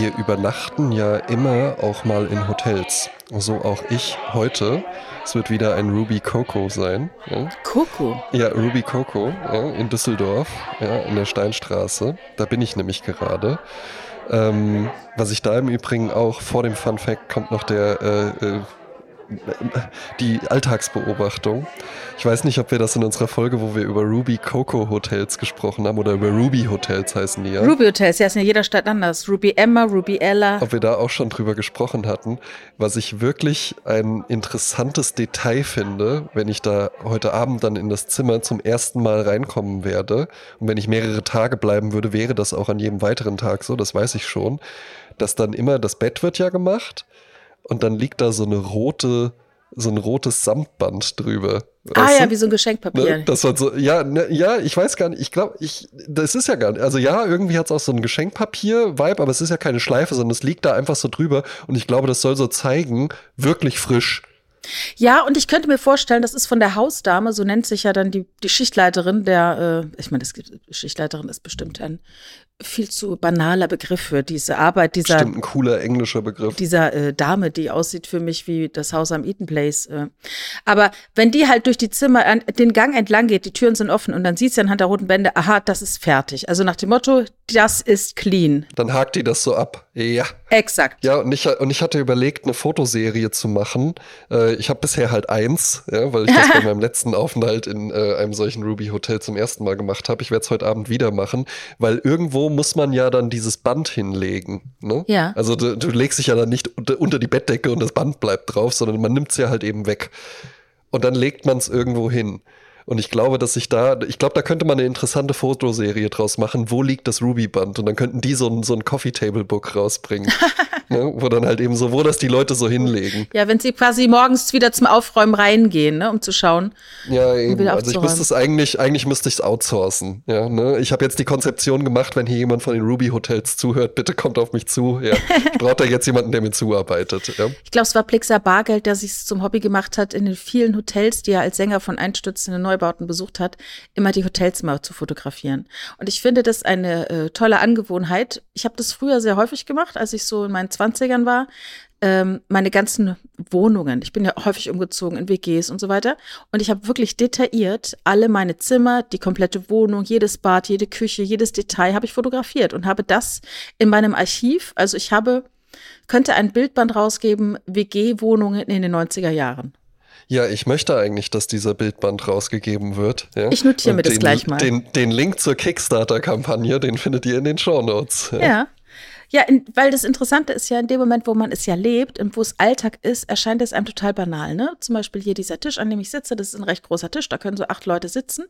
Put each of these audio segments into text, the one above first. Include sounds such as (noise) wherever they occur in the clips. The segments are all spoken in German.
wir übernachten ja immer auch mal in Hotels. So auch ich heute. Es wird wieder ein Ruby Coco sein. Ja. Coco? Ja, Ruby Coco ja, in Düsseldorf, ja, in der Steinstraße. Da bin ich nämlich gerade. Ähm, was ich da im Übrigen auch vor dem Fun Fact kommt noch der äh, äh, die Alltagsbeobachtung. Ich weiß nicht, ob wir das in unserer Folge, wo wir über Ruby Coco Hotels gesprochen haben oder über Ruby Hotels heißen die ja. Ruby Hotels, ja, ist in jeder Stadt anders. Ruby Emma, Ruby Ella. Ob wir da auch schon drüber gesprochen hatten. Was ich wirklich ein interessantes Detail finde, wenn ich da heute Abend dann in das Zimmer zum ersten Mal reinkommen werde und wenn ich mehrere Tage bleiben würde, wäre das auch an jedem weiteren Tag so, das weiß ich schon, dass dann immer das Bett wird ja gemacht und dann liegt da so eine rote, so ein rotes Samtband drüber. Ah ja, du? wie so ein Geschenkpapier. Ne? Das war so, ja, ne, ja, ich weiß gar nicht, ich glaube, ich, das ist ja gar nicht, also ja, irgendwie hat es auch so ein Geschenkpapier-Vibe, aber es ist ja keine Schleife, sondern es liegt da einfach so drüber und ich glaube, das soll so zeigen, wirklich frisch. Ja, und ich könnte mir vorstellen, das ist von der Hausdame, so nennt sich ja dann die, die Schichtleiterin, der, äh, ich meine, Schichtleiterin ist bestimmt ein viel zu banaler Begriff für diese Arbeit dieser. Bestimmt ein cooler englischer Begriff. Dieser äh, Dame, die aussieht für mich wie das Haus am Eaton Place. Äh. Aber wenn die halt durch die Zimmer, an, den Gang entlang geht, die Türen sind offen und dann sieht sie anhand der roten Bände, aha, das ist fertig. Also nach dem Motto, das ist clean. Dann hakt die das so ab. Ja. Exakt. Ja, und ich, und ich hatte überlegt, eine Fotoserie zu machen. Äh, ich habe bisher halt eins, ja, weil ich das bei (laughs) meinem letzten Aufenthalt in äh, einem solchen Ruby Hotel zum ersten Mal gemacht habe. Ich werde es heute Abend wieder machen, weil irgendwo muss man ja dann dieses Band hinlegen. Ne? Ja. Also du, du legst dich ja dann nicht unter, unter die Bettdecke und das Band bleibt drauf, sondern man nimmt es ja halt eben weg. Und dann legt man es irgendwo hin. Und ich glaube, dass sich da, ich glaube, da könnte man eine interessante Fotoserie draus machen. Wo liegt das Ruby-Band? Und dann könnten die so ein, so ein Coffee-Table-Book rausbringen. (laughs) ne? Wo dann halt eben so, wo das die Leute so hinlegen. Ja, wenn sie quasi morgens wieder zum Aufräumen reingehen, ne? um zu schauen. Ja, eben. Also ich müsste es eigentlich, eigentlich müsste ich es outsourcen. Ja, ne? Ich habe jetzt die Konzeption gemacht, wenn hier jemand von den Ruby-Hotels zuhört, bitte kommt auf mich zu. Ja. Ich brauche da jetzt jemanden, der mir zuarbeitet. Ja? Ich glaube, es war Plixer Bargeld, der sich zum Hobby gemacht hat, in den vielen Hotels, die er als Sänger von einstürzenden Neu Neubauten besucht hat, immer die Hotelzimmer zu fotografieren. Und ich finde das eine äh, tolle Angewohnheit. Ich habe das früher sehr häufig gemacht, als ich so in meinen Zwanzigern war. Ähm, meine ganzen Wohnungen, ich bin ja häufig umgezogen in WGs und so weiter. Und ich habe wirklich detailliert alle meine Zimmer, die komplette Wohnung, jedes Bad, jede Küche, jedes Detail habe ich fotografiert und habe das in meinem Archiv. Also ich habe könnte ein Bildband rausgeben, WG-Wohnungen in den 90er Jahren. Ja, ich möchte eigentlich, dass dieser Bildband rausgegeben wird. Ja? Ich notiere mir das gleich mal. Den, den Link zur Kickstarter-Kampagne, den findet ihr in den Show Notes. Ja. ja. Ja, in, weil das Interessante ist ja, in dem Moment, wo man es ja lebt und wo es Alltag ist, erscheint es einem total banal. Ne? Zum Beispiel hier dieser Tisch, an dem ich sitze, das ist ein recht großer Tisch, da können so acht Leute sitzen.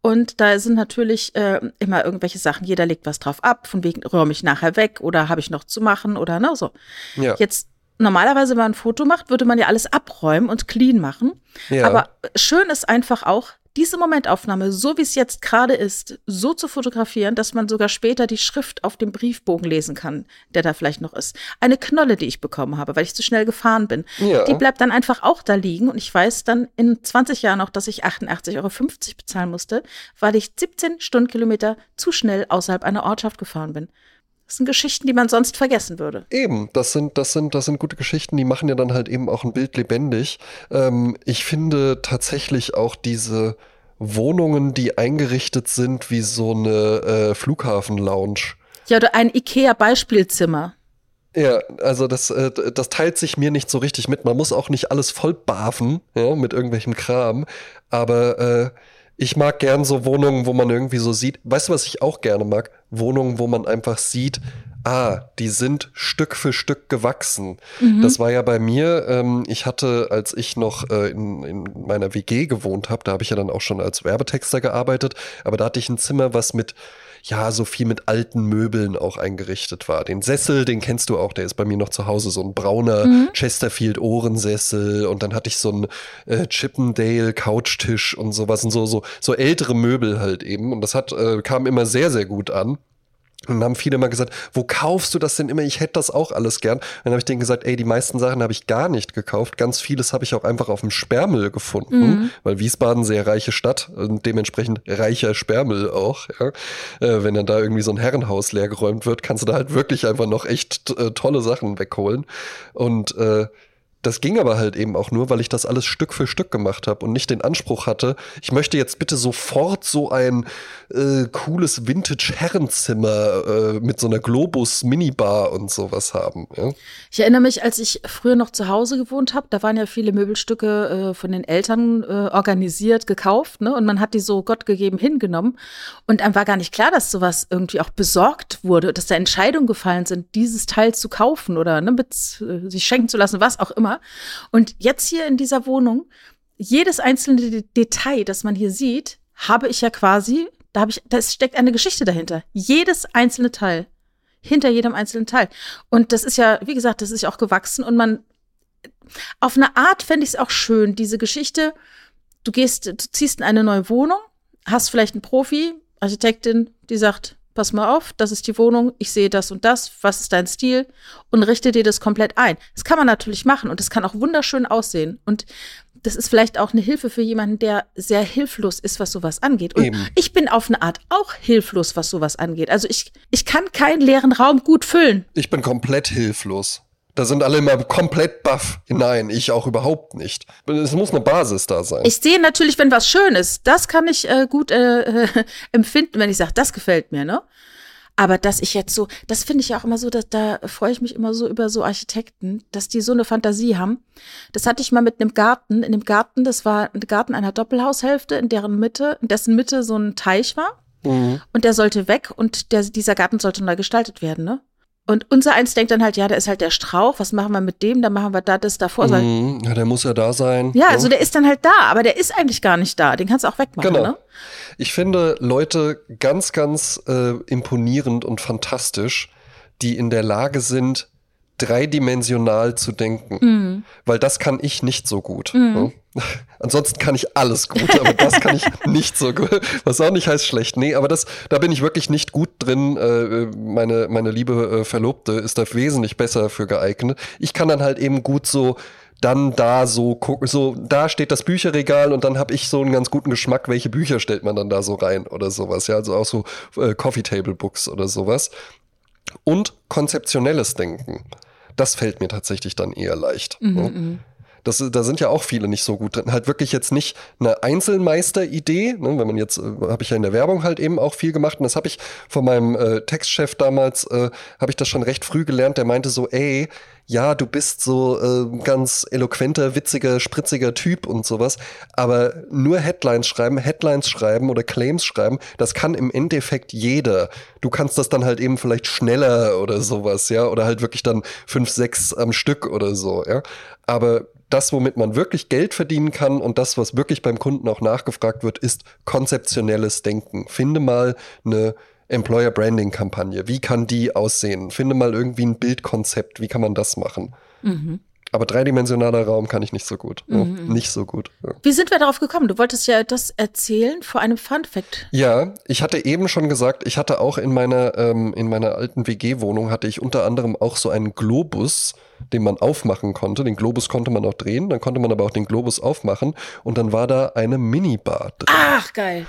Und da sind natürlich äh, immer irgendwelche Sachen, jeder legt was drauf ab, von wegen räume ich nachher weg oder habe ich noch zu machen oder ne, so. Ja. Jetzt normalerweise, wenn man ein Foto macht, würde man ja alles abräumen und clean machen. Ja. Aber schön ist einfach auch, diese Momentaufnahme, so wie es jetzt gerade ist, so zu fotografieren, dass man sogar später die Schrift auf dem Briefbogen lesen kann, der da vielleicht noch ist. Eine Knolle, die ich bekommen habe, weil ich zu schnell gefahren bin. Ja. Die bleibt dann einfach auch da liegen und ich weiß dann in 20 Jahren auch, dass ich 88,50 Euro bezahlen musste, weil ich 17 Stundenkilometer zu schnell außerhalb einer Ortschaft gefahren bin. Das sind Geschichten, die man sonst vergessen würde. Eben, das sind, das sind, das sind gute Geschichten, die machen ja dann halt eben auch ein Bild lebendig. Ähm, ich finde tatsächlich auch diese Wohnungen, die eingerichtet sind wie so eine äh, Flughafen-Lounge. Ja, oder ein IKEA-Beispielzimmer. Ja, also das, äh, das teilt sich mir nicht so richtig mit. Man muss auch nicht alles voll bafen, ja, mit irgendwelchem Kram. Aber äh, ich mag gern so Wohnungen, wo man irgendwie so sieht, weißt du, was ich auch gerne mag? Wohnungen, wo man einfach sieht, ah, die sind Stück für Stück gewachsen. Mhm. Das war ja bei mir, ähm, ich hatte, als ich noch äh, in, in meiner WG gewohnt habe, da habe ich ja dann auch schon als Werbetexter gearbeitet, aber da hatte ich ein Zimmer, was mit ja, so viel mit alten Möbeln auch eingerichtet war. Den Sessel, den kennst du auch, der ist bei mir noch zu Hause, so ein brauner mhm. Chesterfield Ohrensessel und dann hatte ich so einen äh, Chippendale Couchtisch und sowas und so, so, so ältere Möbel halt eben und das hat, äh, kam immer sehr, sehr gut an. Und dann haben viele immer gesagt, wo kaufst du das denn immer? Ich hätte das auch alles gern. Und dann habe ich denen gesagt, ey, die meisten Sachen habe ich gar nicht gekauft. Ganz vieles habe ich auch einfach auf dem Sperrmüll gefunden, mhm. weil Wiesbaden sehr reiche Stadt und dementsprechend reicher Sperrmüll auch. Ja. Äh, wenn dann da irgendwie so ein Herrenhaus leergeräumt wird, kannst du da halt wirklich einfach noch echt äh, tolle Sachen wegholen. Und äh, das ging aber halt eben auch nur, weil ich das alles Stück für Stück gemacht habe und nicht den Anspruch hatte, ich möchte jetzt bitte sofort so ein äh, cooles Vintage-Herrenzimmer äh, mit so einer Globus-Minibar und sowas haben. Ja? Ich erinnere mich, als ich früher noch zu Hause gewohnt habe, da waren ja viele Möbelstücke äh, von den Eltern äh, organisiert, gekauft, ne? Und man hat die so Gott gegeben hingenommen. Und einem war gar nicht klar, dass sowas irgendwie auch besorgt wurde, dass da Entscheidungen gefallen sind, dieses Teil zu kaufen oder ne, mit äh, sich schenken zu lassen, was auch immer. Und jetzt hier in dieser Wohnung, jedes einzelne Detail, das man hier sieht, habe ich ja quasi, da habe ich, da steckt eine Geschichte dahinter. Jedes einzelne Teil. Hinter jedem einzelnen Teil. Und das ist ja, wie gesagt, das ist ja auch gewachsen und man, auf eine Art fände ich es auch schön, diese Geschichte, du gehst, du ziehst in eine neue Wohnung, hast vielleicht einen Profi, Architektin, die sagt, pass mal auf, das ist die Wohnung, ich sehe das und das, was ist dein Stil und richte dir das komplett ein. Das kann man natürlich machen und das kann auch wunderschön aussehen und das ist vielleicht auch eine Hilfe für jemanden, der sehr hilflos ist, was sowas angeht. Und Eben. ich bin auf eine Art auch hilflos, was sowas angeht. Also ich, ich kann keinen leeren Raum gut füllen. Ich bin komplett hilflos. Da sind alle immer komplett baff. Nein, ich auch überhaupt nicht. Es muss eine Basis da sein. Ich sehe natürlich, wenn was schön ist, das kann ich äh, gut äh, (laughs) empfinden, wenn ich sage, das gefällt mir, ne? Aber dass ich jetzt so, das finde ich ja auch immer so, dass, da freue ich mich immer so über so Architekten, dass die so eine Fantasie haben. Das hatte ich mal mit einem Garten. In dem Garten, das war ein Garten einer Doppelhaushälfte, in deren Mitte, in dessen Mitte so ein Teich war. Mhm. Und der sollte weg und der, dieser Garten sollte neu gestaltet werden, ne? Und unser eins denkt dann halt, ja, da ist halt der Strauch, was machen wir mit dem? Dann machen wir da das davor. Mm, ja, der muss ja da sein. Ja, also der ist dann halt da, aber der ist eigentlich gar nicht da. Den kannst du auch wegmachen, genau. ne? Ich finde Leute ganz, ganz äh, imponierend und fantastisch, die in der Lage sind, dreidimensional zu denken. Mhm. Weil das kann ich nicht so gut. Mhm. Ne? (laughs) Ansonsten kann ich alles gut, aber das kann ich (laughs) nicht so gut. Was auch nicht heißt schlecht. Nee, aber das, da bin ich wirklich nicht gut drin. Äh, meine, meine liebe äh, Verlobte ist da wesentlich besser für geeignet. Ich kann dann halt eben gut so dann da so gucken, so da steht das Bücherregal und dann habe ich so einen ganz guten Geschmack, welche Bücher stellt man dann da so rein oder sowas, ja, also auch so äh, Coffee Table Books oder sowas. Und konzeptionelles Denken das fällt mir tatsächlich dann eher leicht. Mhm, ne? Das, da sind ja auch viele nicht so gut drin. Halt wirklich jetzt nicht eine Einzelmeister-Idee. Ne? Wenn man jetzt, äh, habe ich ja in der Werbung halt eben auch viel gemacht. Und das habe ich von meinem äh, Textchef damals, äh, habe ich das schon recht früh gelernt. Der meinte so, ey, ja, du bist so äh, ganz eloquenter, witziger, spritziger Typ und sowas, aber nur Headlines schreiben, Headlines schreiben oder Claims schreiben, das kann im Endeffekt jeder. Du kannst das dann halt eben vielleicht schneller oder sowas, ja, oder halt wirklich dann fünf, sechs am Stück oder so, ja. Aber das, womit man wirklich Geld verdienen kann und das, was wirklich beim Kunden auch nachgefragt wird, ist konzeptionelles Denken. Finde mal eine Employer Branding Kampagne. Wie kann die aussehen? Finde mal irgendwie ein Bildkonzept. Wie kann man das machen? Mhm. Aber dreidimensionaler Raum kann ich nicht so gut. Mhm. Ja, nicht so gut. Ja. Wie sind wir darauf gekommen? Du wolltest ja das erzählen vor einem Fun Fact. Ja, ich hatte eben schon gesagt, ich hatte auch in meiner, ähm, in meiner alten WG-Wohnung hatte ich unter anderem auch so einen Globus, den man aufmachen konnte. Den Globus konnte man auch drehen, dann konnte man aber auch den Globus aufmachen und dann war da eine Minibar drin. Ach, geil.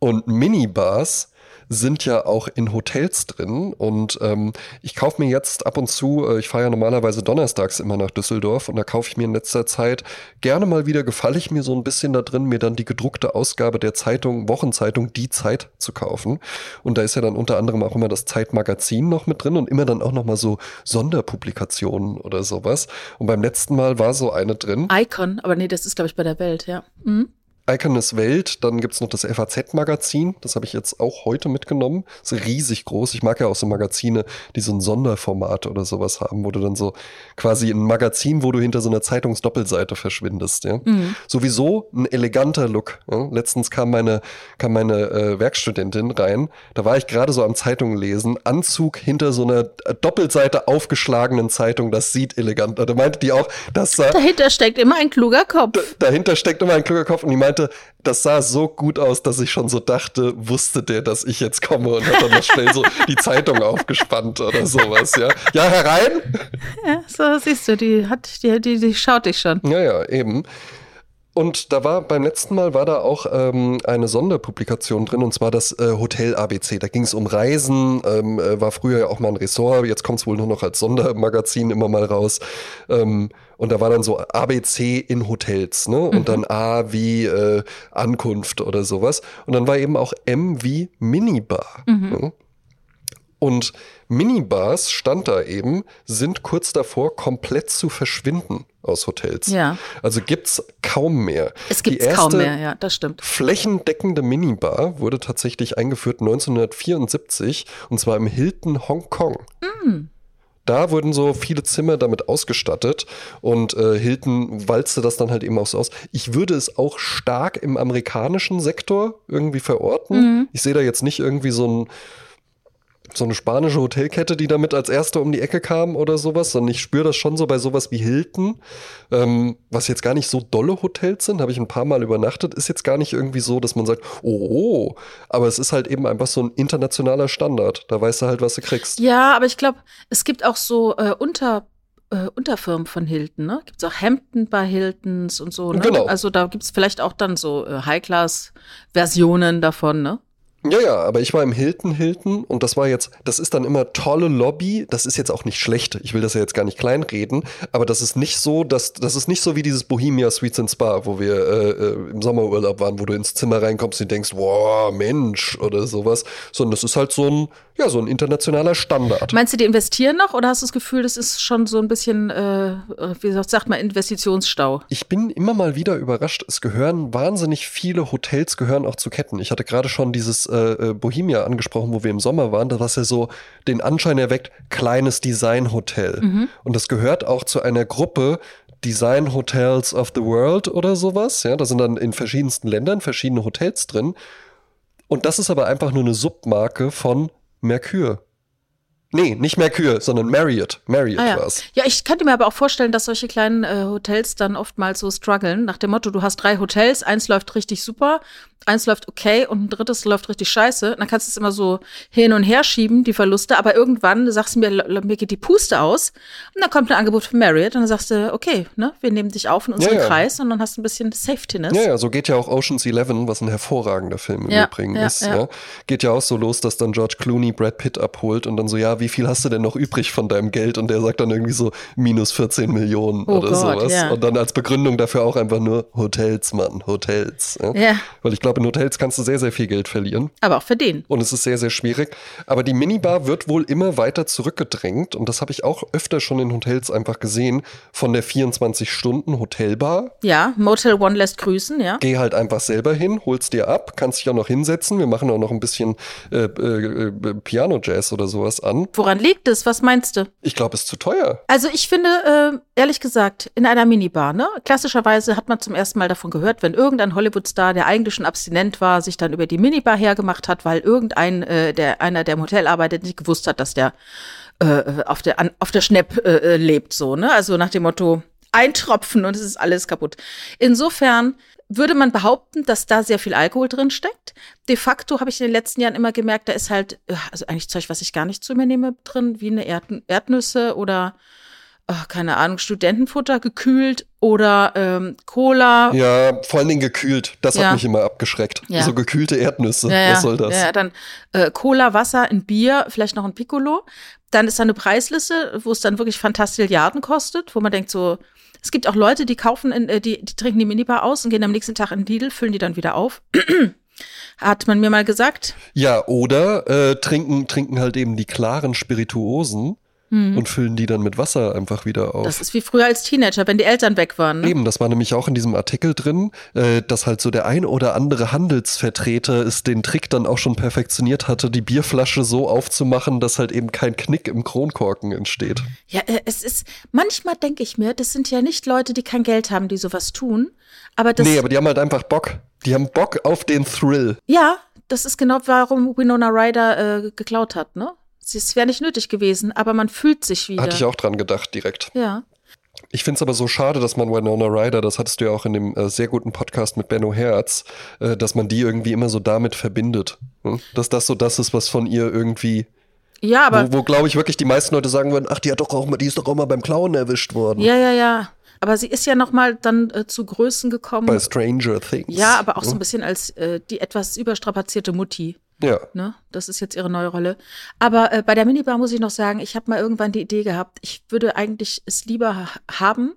Und Minibars sind ja auch in Hotels drin. Und ähm, ich kaufe mir jetzt ab und zu, äh, ich fahre ja normalerweise donnerstags immer nach Düsseldorf und da kaufe ich mir in letzter Zeit gerne mal wieder, gefalle ich mir so ein bisschen da drin, mir dann die gedruckte Ausgabe der Zeitung, Wochenzeitung Die Zeit zu kaufen. Und da ist ja dann unter anderem auch immer das Zeitmagazin noch mit drin und immer dann auch noch mal so Sonderpublikationen oder sowas. Und beim letzten Mal war so eine drin. Icon, aber nee, das ist glaube ich bei der Welt, ja. Mhm. Iconis Welt, dann gibt's noch das FAZ-Magazin, das habe ich jetzt auch heute mitgenommen. Ist riesig groß. Ich mag ja auch so Magazine, die so ein Sonderformat oder sowas haben, wo du dann so quasi ein Magazin, wo du hinter so einer Zeitungsdoppelseite verschwindest. Ja? Mhm. Sowieso ein eleganter Look. Ja? Letztens kam meine, kam meine äh, Werkstudentin rein, da war ich gerade so am Zeitung lesen, Anzug hinter so einer Doppelseite aufgeschlagenen Zeitung, das sieht elegant. Da meinte die auch, dass dahinter steckt immer ein kluger Kopf. dahinter steckt immer ein kluger Kopf und die meinte, meinte, das sah so gut aus, dass ich schon so dachte, wusste der, dass ich jetzt komme und hat dann noch schnell so die Zeitung aufgespannt oder sowas, ja. Ja, herein! Ja, so siehst du, die hat, die, die, die schaut dich schon. Ja, ja, eben. Und da war beim letzten Mal war da auch ähm, eine Sonderpublikation drin, und zwar das äh, Hotel ABC. Da ging es um Reisen, ähm, äh, war früher ja auch mal ein Ressort, jetzt kommt es wohl nur noch als Sondermagazin immer mal raus. Ähm, und da war dann so ABC in Hotels, ne? Und mhm. dann A wie äh, Ankunft oder sowas. Und dann war eben auch M wie Minibar. Mhm. Ne? Und Minibars, stand da eben, sind kurz davor, komplett zu verschwinden aus Hotels. Ja. Also gibt's kaum mehr. Es gibt kaum mehr, ja, das stimmt. Flächendeckende Minibar wurde tatsächlich eingeführt 1974 und zwar im Hilton Hongkong. Mm. Da wurden so viele Zimmer damit ausgestattet und äh, Hilton walzte das dann halt eben auch so aus. Ich würde es auch stark im amerikanischen Sektor irgendwie verorten. Mhm. Ich sehe da jetzt nicht irgendwie so ein so eine spanische Hotelkette, die damit als erste um die Ecke kam oder sowas, sondern ich spüre das schon so bei sowas wie Hilton, ähm, was jetzt gar nicht so dolle Hotels sind, habe ich ein paar Mal übernachtet, ist jetzt gar nicht irgendwie so, dass man sagt, oh, oh, aber es ist halt eben einfach so ein internationaler Standard. Da weißt du halt, was du kriegst. Ja, aber ich glaube, es gibt auch so äh, unter äh, Unterfirmen von Hilton, ne? Gibt es auch Hampton bei Hiltons und so, ne? Genau. Also da gibt es vielleicht auch dann so äh, High-Class-Versionen davon, ne? Ja, ja, aber ich war im Hilton Hilton und das war jetzt, das ist dann immer tolle Lobby. Das ist jetzt auch nicht schlecht. Ich will das ja jetzt gar nicht kleinreden, aber das ist nicht so, dass das ist nicht so wie dieses Bohemia Suites and Spa, wo wir äh, äh, im Sommerurlaub waren, wo du ins Zimmer reinkommst und denkst, wow, Mensch oder sowas, sondern das ist halt so ein, ja, so ein internationaler Standard. Meinst du, die investieren noch oder hast du das Gefühl, das ist schon so ein bisschen, äh, wie sagt man, Investitionsstau? Ich bin immer mal wieder überrascht. Es gehören wahnsinnig viele Hotels gehören auch zu Ketten. Ich hatte gerade schon dieses äh, äh, Bohemia angesprochen, wo wir im Sommer waren, was ja so den Anschein erweckt, kleines Designhotel. Mhm. Und das gehört auch zu einer Gruppe, Design Hotels of the World oder sowas. Ja, da sind dann in verschiedensten Ländern verschiedene Hotels drin. Und das ist aber einfach nur eine Submarke von Mercure. Nee, nicht Mercure, sondern Marriott. Marriott ah, ja. war's. Ja, ich könnte mir aber auch vorstellen, dass solche kleinen äh, Hotels dann oftmals so strugglen. Nach dem Motto, du hast drei Hotels, eins läuft richtig super, eins läuft okay und ein drittes läuft richtig scheiße. dann kannst du es immer so hin und her schieben, die Verluste. Aber irgendwann sagst du mir, mir geht die Puste aus. Und dann kommt ein Angebot von Marriott und dann sagst du, okay, ne, wir nehmen dich auf in unseren ja, ja. Kreis und dann hast du ein bisschen Safetyness. Ja, ja, so geht ja auch Ocean's Eleven, was ein hervorragender Film im ja, Übrigen ist. Ja. Geht ja auch so los, dass dann George Clooney Brad Pitt abholt und dann so, ja, wie viel hast du denn noch übrig von deinem Geld und der sagt dann irgendwie so minus 14 Millionen oh oder Gott, sowas. Und dann als Begründung dafür auch einfach nur Hotels, Mann, Hotels. Ja? ja. Weil ich glaube, in Hotels kannst du sehr, sehr viel Geld verlieren. Aber auch verdienen. Und es ist sehr, sehr schwierig. Aber die Minibar wird wohl immer weiter zurückgedrängt und das habe ich auch öfter schon in Hotels einfach gesehen, von der 24-Stunden-Hotelbar. Ja, Motel One lässt grüßen, ja. Geh halt einfach selber hin, holst dir ab, kannst dich auch noch hinsetzen. Wir machen auch noch ein bisschen äh, äh, äh Piano-Jazz oder sowas an. Woran liegt es? Was meinst du? Ich glaube, es ist zu teuer. Also ich finde, äh, ehrlich gesagt, in einer Minibar, ne? Klassischerweise hat man zum ersten Mal davon gehört, wenn irgendein Hollywood-Star, der eigentlich schon abstinent war, sich dann über die Minibar hergemacht hat, weil irgendein, äh, der, einer, der im Hotel arbeitet, nicht gewusst hat, dass der äh, auf der, an, auf der Schnepp äh, äh, lebt, so, ne? Also nach dem Motto, ein Tropfen und es ist alles kaputt. Insofern würde man behaupten, dass da sehr viel Alkohol drin steckt. De facto habe ich in den letzten Jahren immer gemerkt, da ist halt, äh, also eigentlich Zeug, was ich gar nicht zu mir nehme, drin, wie eine Erd Erdnüsse oder oh, keine Ahnung, Studentenfutter gekühlt oder ähm, Cola. Ja, vor allen Dingen gekühlt. Das ja. hat mich immer abgeschreckt. Ja. So gekühlte Erdnüsse. Ja, was soll das? Ja, dann äh, Cola, Wasser, ein Bier, vielleicht noch ein Piccolo. Dann ist da eine Preisliste, wo es dann wirklich Fantastilliarden kostet, wo man denkt so, es gibt auch Leute, die kaufen, in, äh, die, die trinken die Minibar aus und gehen am nächsten Tag in Lidl, füllen die dann wieder auf. (clears throat) Hat man mir mal gesagt. Ja, oder äh, trinken, trinken halt eben die klaren Spirituosen mhm. und füllen die dann mit Wasser einfach wieder auf. Das ist wie früher als Teenager, wenn die Eltern weg waren. Ne? Eben, das war nämlich auch in diesem Artikel drin, äh, dass halt so der ein oder andere Handelsvertreter es den Trick dann auch schon perfektioniert hatte, die Bierflasche so aufzumachen, dass halt eben kein Knick im Kronkorken entsteht. Ja, äh, es ist, manchmal denke ich mir, das sind ja nicht Leute, die kein Geld haben, die sowas tun. Aber das, nee, aber die haben halt einfach Bock. Die haben Bock auf den Thrill. Ja, das ist genau, warum Winona Ryder äh, geklaut hat, ne? Es wäre nicht nötig gewesen, aber man fühlt sich wieder. Hatte ich auch dran gedacht, direkt. Ja. Ich finde es aber so schade, dass man Winona Ryder, das hattest du ja auch in dem äh, sehr guten Podcast mit Benno Herz, äh, dass man die irgendwie immer so damit verbindet. Hm? Dass das so das ist, was von ihr irgendwie. Ja, aber. Wo, wo glaube ich wirklich die meisten Leute sagen würden, ach, die hat doch auch mal, die ist doch auch mal beim Clown erwischt worden. Ja, ja, ja. Aber sie ist ja noch mal dann äh, zu Größen gekommen. Bei Stranger Things. Ja, aber auch so ein bisschen als äh, die etwas überstrapazierte Mutti. Ja. Ne? Das ist jetzt ihre neue Rolle. Aber äh, bei der Minibar muss ich noch sagen, ich habe mal irgendwann die Idee gehabt, ich würde eigentlich es lieber ha haben,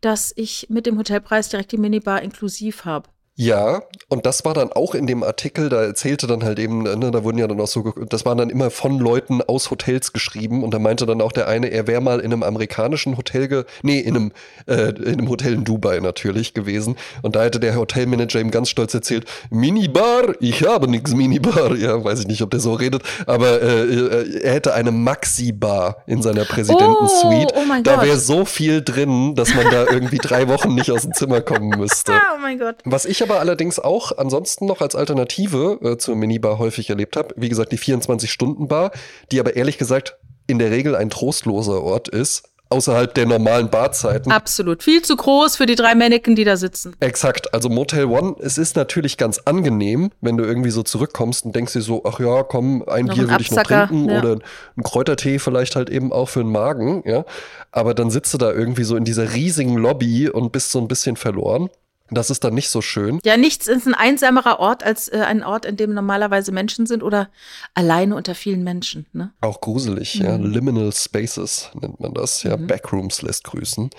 dass ich mit dem Hotelpreis direkt die Minibar inklusiv habe. Ja, und das war dann auch in dem Artikel, da erzählte dann halt eben, ne, da wurden ja dann auch so, das waren dann immer von Leuten aus Hotels geschrieben und da meinte dann auch der eine, er wäre mal in einem amerikanischen Hotel, ge nee, in einem, äh, in einem Hotel in Dubai natürlich gewesen und da hätte der Hotelmanager ihm ganz stolz erzählt, Minibar, ich habe nix Minibar, ja, weiß ich nicht, ob der so redet, aber äh, äh er hätte eine Maxi-Bar in seiner Präsidentensuite. Oh, oh da wäre so viel drin, dass man da irgendwie drei Wochen nicht aus dem Zimmer kommen müsste. (laughs) oh mein Gott. Was ich aber allerdings auch ansonsten noch als Alternative äh, zur Minibar häufig erlebt habe, wie gesagt, die 24-Stunden-Bar, die aber ehrlich gesagt in der Regel ein trostloser Ort ist, außerhalb der normalen Barzeiten. Absolut. Viel zu groß für die drei Männchen, die da sitzen. Exakt, also Motel One, es ist natürlich ganz angenehm, wenn du irgendwie so zurückkommst und denkst dir so, ach ja, komm, ein Noch Bier würde ich noch trinken ja. oder ein Kräutertee vielleicht halt eben auch für den Magen, ja. Aber dann sitzt du da irgendwie so in dieser riesigen Lobby und bist so ein bisschen verloren. Das ist dann nicht so schön. Ja, nichts ist ein einsamerer Ort als äh, ein Ort, in dem normalerweise Menschen sind oder alleine unter vielen Menschen. Ne? Auch gruselig, ja. Liminal Spaces nennt man das, ja. Backrooms lässt grüßen.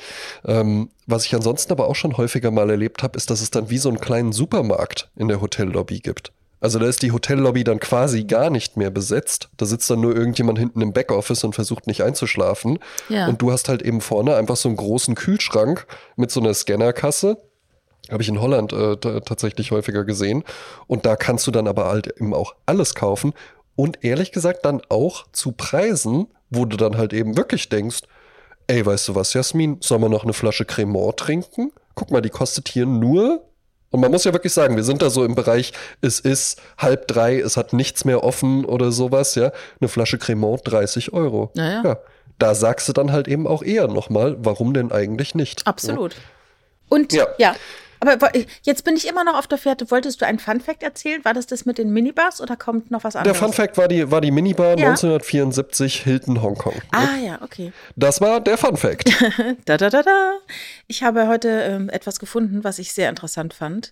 Ähm, was ich ansonsten aber auch schon häufiger mal erlebt habe, ist, dass es dann wie so einen kleinen Supermarkt in der Hotellobby gibt. Also da ist die Hotellobby dann quasi gar nicht mehr besetzt. Da sitzt dann nur irgendjemand hinten im Backoffice und versucht nicht einzuschlafen. Ja. Und du hast halt eben vorne einfach so einen großen Kühlschrank mit so einer Scannerkasse. Habe ich in Holland äh, tatsächlich häufiger gesehen. Und da kannst du dann aber halt eben auch alles kaufen. Und ehrlich gesagt dann auch zu Preisen, wo du dann halt eben wirklich denkst, ey, weißt du was, Jasmin, sollen wir noch eine Flasche Cremant trinken? Guck mal, die kostet hier nur. Und man muss ja wirklich sagen, wir sind da so im Bereich, es ist halb drei, es hat nichts mehr offen oder sowas, ja. Eine Flasche Cremant 30 Euro. Naja. Ja. Da sagst du dann halt eben auch eher nochmal, warum denn eigentlich nicht? Absolut. Und Ja. ja. Aber jetzt bin ich immer noch auf der Fährte. Wolltest du einen Fun-Fact erzählen? War das das mit den Minibars oder kommt noch was Der anderes? Fun Fact war die, war die Minibar Ja. 1974 Hilton Hongkong. Ah ja, okay. Das war der Fun Fact. (laughs) Da, da, da, da. Ich habe heute ähm, etwas gefunden, was ich sehr interessant fand.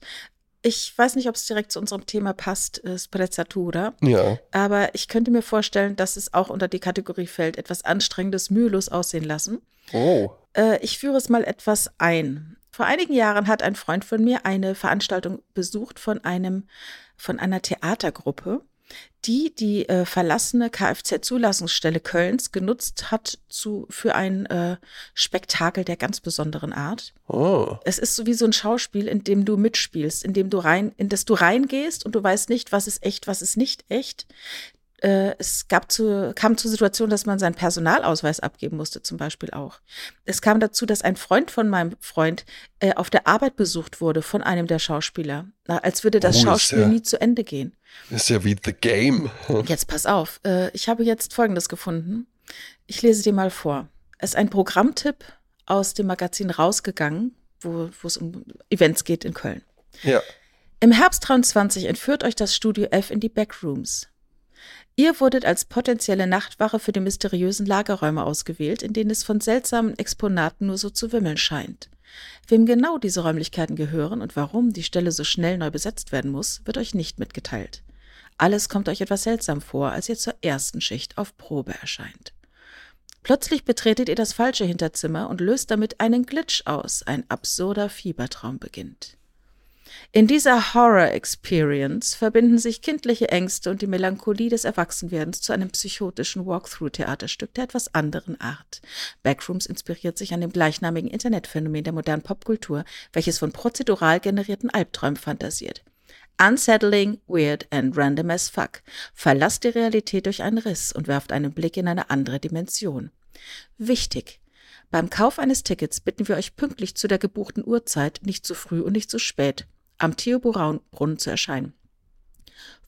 Ich weiß nicht, ob es direkt zu unserem Thema passt, äh, Sprezzatura. ja. Aber ich könnte mir vorstellen, dass es auch unter die Kategorie fällt, etwas Anstrengendes, mühelos aussehen lassen. Oh. Äh, ich führe es mal etwas ein. Vor einigen Jahren hat ein Freund von mir eine Veranstaltung besucht von einem, von einer Theatergruppe, die die äh, verlassene Kfz-Zulassungsstelle Kölns genutzt hat zu, für ein äh, Spektakel der ganz besonderen Art. Oh. Es ist so wie so ein Schauspiel, in dem du mitspielst, in dem du rein, in das du reingehst und du weißt nicht, was ist echt, was ist nicht echt. Äh, es gab zu, kam zur Situation, dass man seinen Personalausweis abgeben musste, zum Beispiel auch. Es kam dazu, dass ein Freund von meinem Freund äh, auf der Arbeit besucht wurde von einem der Schauspieler, Na, als würde das Oh, Schauspiel ja- nie zu Ende gehen. Ist ja wie The Game. (laughs) Jetzt pass auf, äh, ich habe jetzt Folgendes gefunden. Ich lese dir mal vor. Es ist ein Programmtipp aus dem Magazin rausgegangen, wo, wo es um Events geht in Köln. Ja. Im Herbst 23 entführt euch das Studio F in die Backrooms. Ihr wurdet als potenzielle Nachtwache für die mysteriösen Lagerräume ausgewählt, in denen es von seltsamen Exponaten nur so zu wimmeln scheint. Wem genau diese Räumlichkeiten gehören und warum die Stelle so schnell neu besetzt werden muss, wird euch nicht mitgeteilt. Alles kommt euch etwas seltsam vor, als ihr zur ersten Schicht auf Probe erscheint. Plötzlich betretet ihr das falsche Hinterzimmer und löst damit einen Glitch aus. Ein absurder Fiebertraum beginnt. In dieser Horror-Experience verbinden sich kindliche Ängste und die Melancholie des Erwachsenwerdens zu einem psychotischen Walkthrough-Theaterstück der etwas anderen Art. Backrooms inspiriert sich an dem gleichnamigen Internetphänomen der modernen Popkultur, welches von prozedural generierten Albträumen fantasiert. Unsettling, weird and random as fuck. Verlasst die Realität durch einen Riss und werft einen Blick in eine andere Dimension. Wichtig. Beim Kauf eines Tickets bitten wir euch pünktlich zu der gebuchten Uhrzeit, nicht zu früh und nicht zu spät, am Theobrunnen zu erscheinen.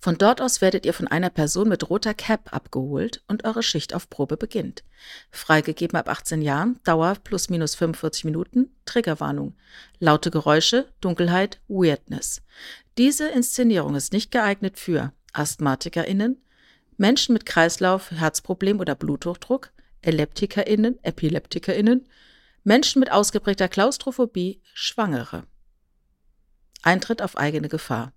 Von dort aus werdet ihr von einer Person mit roter Cap abgeholt und eure Schicht auf Probe beginnt. Freigegeben ab 18 Jahren, Dauer plus minus 45 Minuten, Triggerwarnung. Laute Geräusche, Dunkelheit, Weirdness. Diese Inszenierung ist nicht geeignet für AsthmatikerInnen, Menschen mit Kreislauf, Herzproblem oder Bluthochdruck, EpileptikerInnen, EpileptikerInnen, Menschen mit ausgeprägter Klaustrophobie, Schwangere. Eintritt auf eigene Gefahr.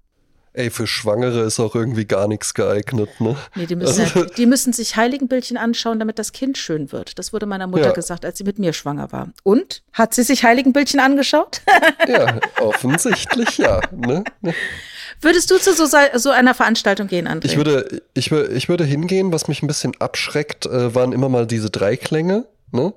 Ey, für Schwangere ist auch irgendwie gar nichts geeignet, ne? Nee, die müssen, also, die müssen sich Heiligenbildchen anschauen, damit das Kind schön wird. Das wurde meiner Mutter ja. gesagt, als sie mit mir schwanger war. Und? Hat sie sich Heiligenbildchen angeschaut? (laughs) ja, offensichtlich ja. Ne? Würdest du zu so, so, einer Veranstaltung gehen, André? Ich würde, ich, ich würde hingehen. Was mich ein bisschen abschreckt, äh, waren immer mal diese Dreiklänge. Ne?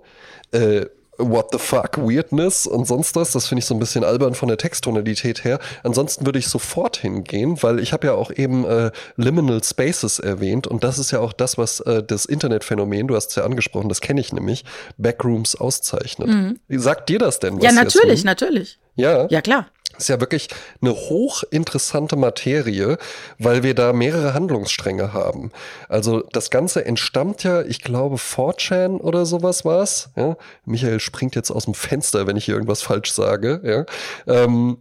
Äh, What the fuck, Weirdness und sonst was. Das finde ich so ein bisschen albern von der Texttonalität her. Ansonsten würde ich sofort hingehen, weil ich habe ja auch eben äh, Liminal Spaces erwähnt und das ist ja auch das, was äh, das Internetphänomen, du hast es ja angesprochen, das kenne ich nämlich, Backrooms auszeichnet. Mhm. Sagt dir das denn? Was ja, natürlich, natürlich. Ja. Ja, klar ist ja wirklich eine hochinteressante Materie, weil wir da mehrere Handlungsstränge haben. Also das Ganze entstammt ja, ich glaube, 4chan oder sowas war's. Ja? Michael springt jetzt aus dem Fenster, wenn ich hier irgendwas falsch sage. Ja? Ähm,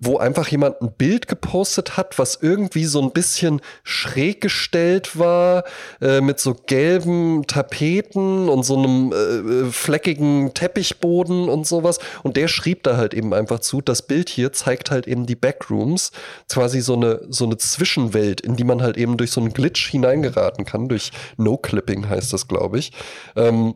wo einfach jemand ein Bild gepostet hat, was irgendwie so ein bisschen schräg gestellt war, äh, mit so gelben Tapeten und so einem äh, äh, fleckigen Teppichboden und sowas. Und der schrieb da halt eben einfach zu, das Bild hier zeigt halt eben die Backrooms, quasi so eine, so eine Zwischenwelt, in die man halt eben durch so einen Glitch hineingeraten kann, durch No-Clipping heißt das, glaube ich. Ähm,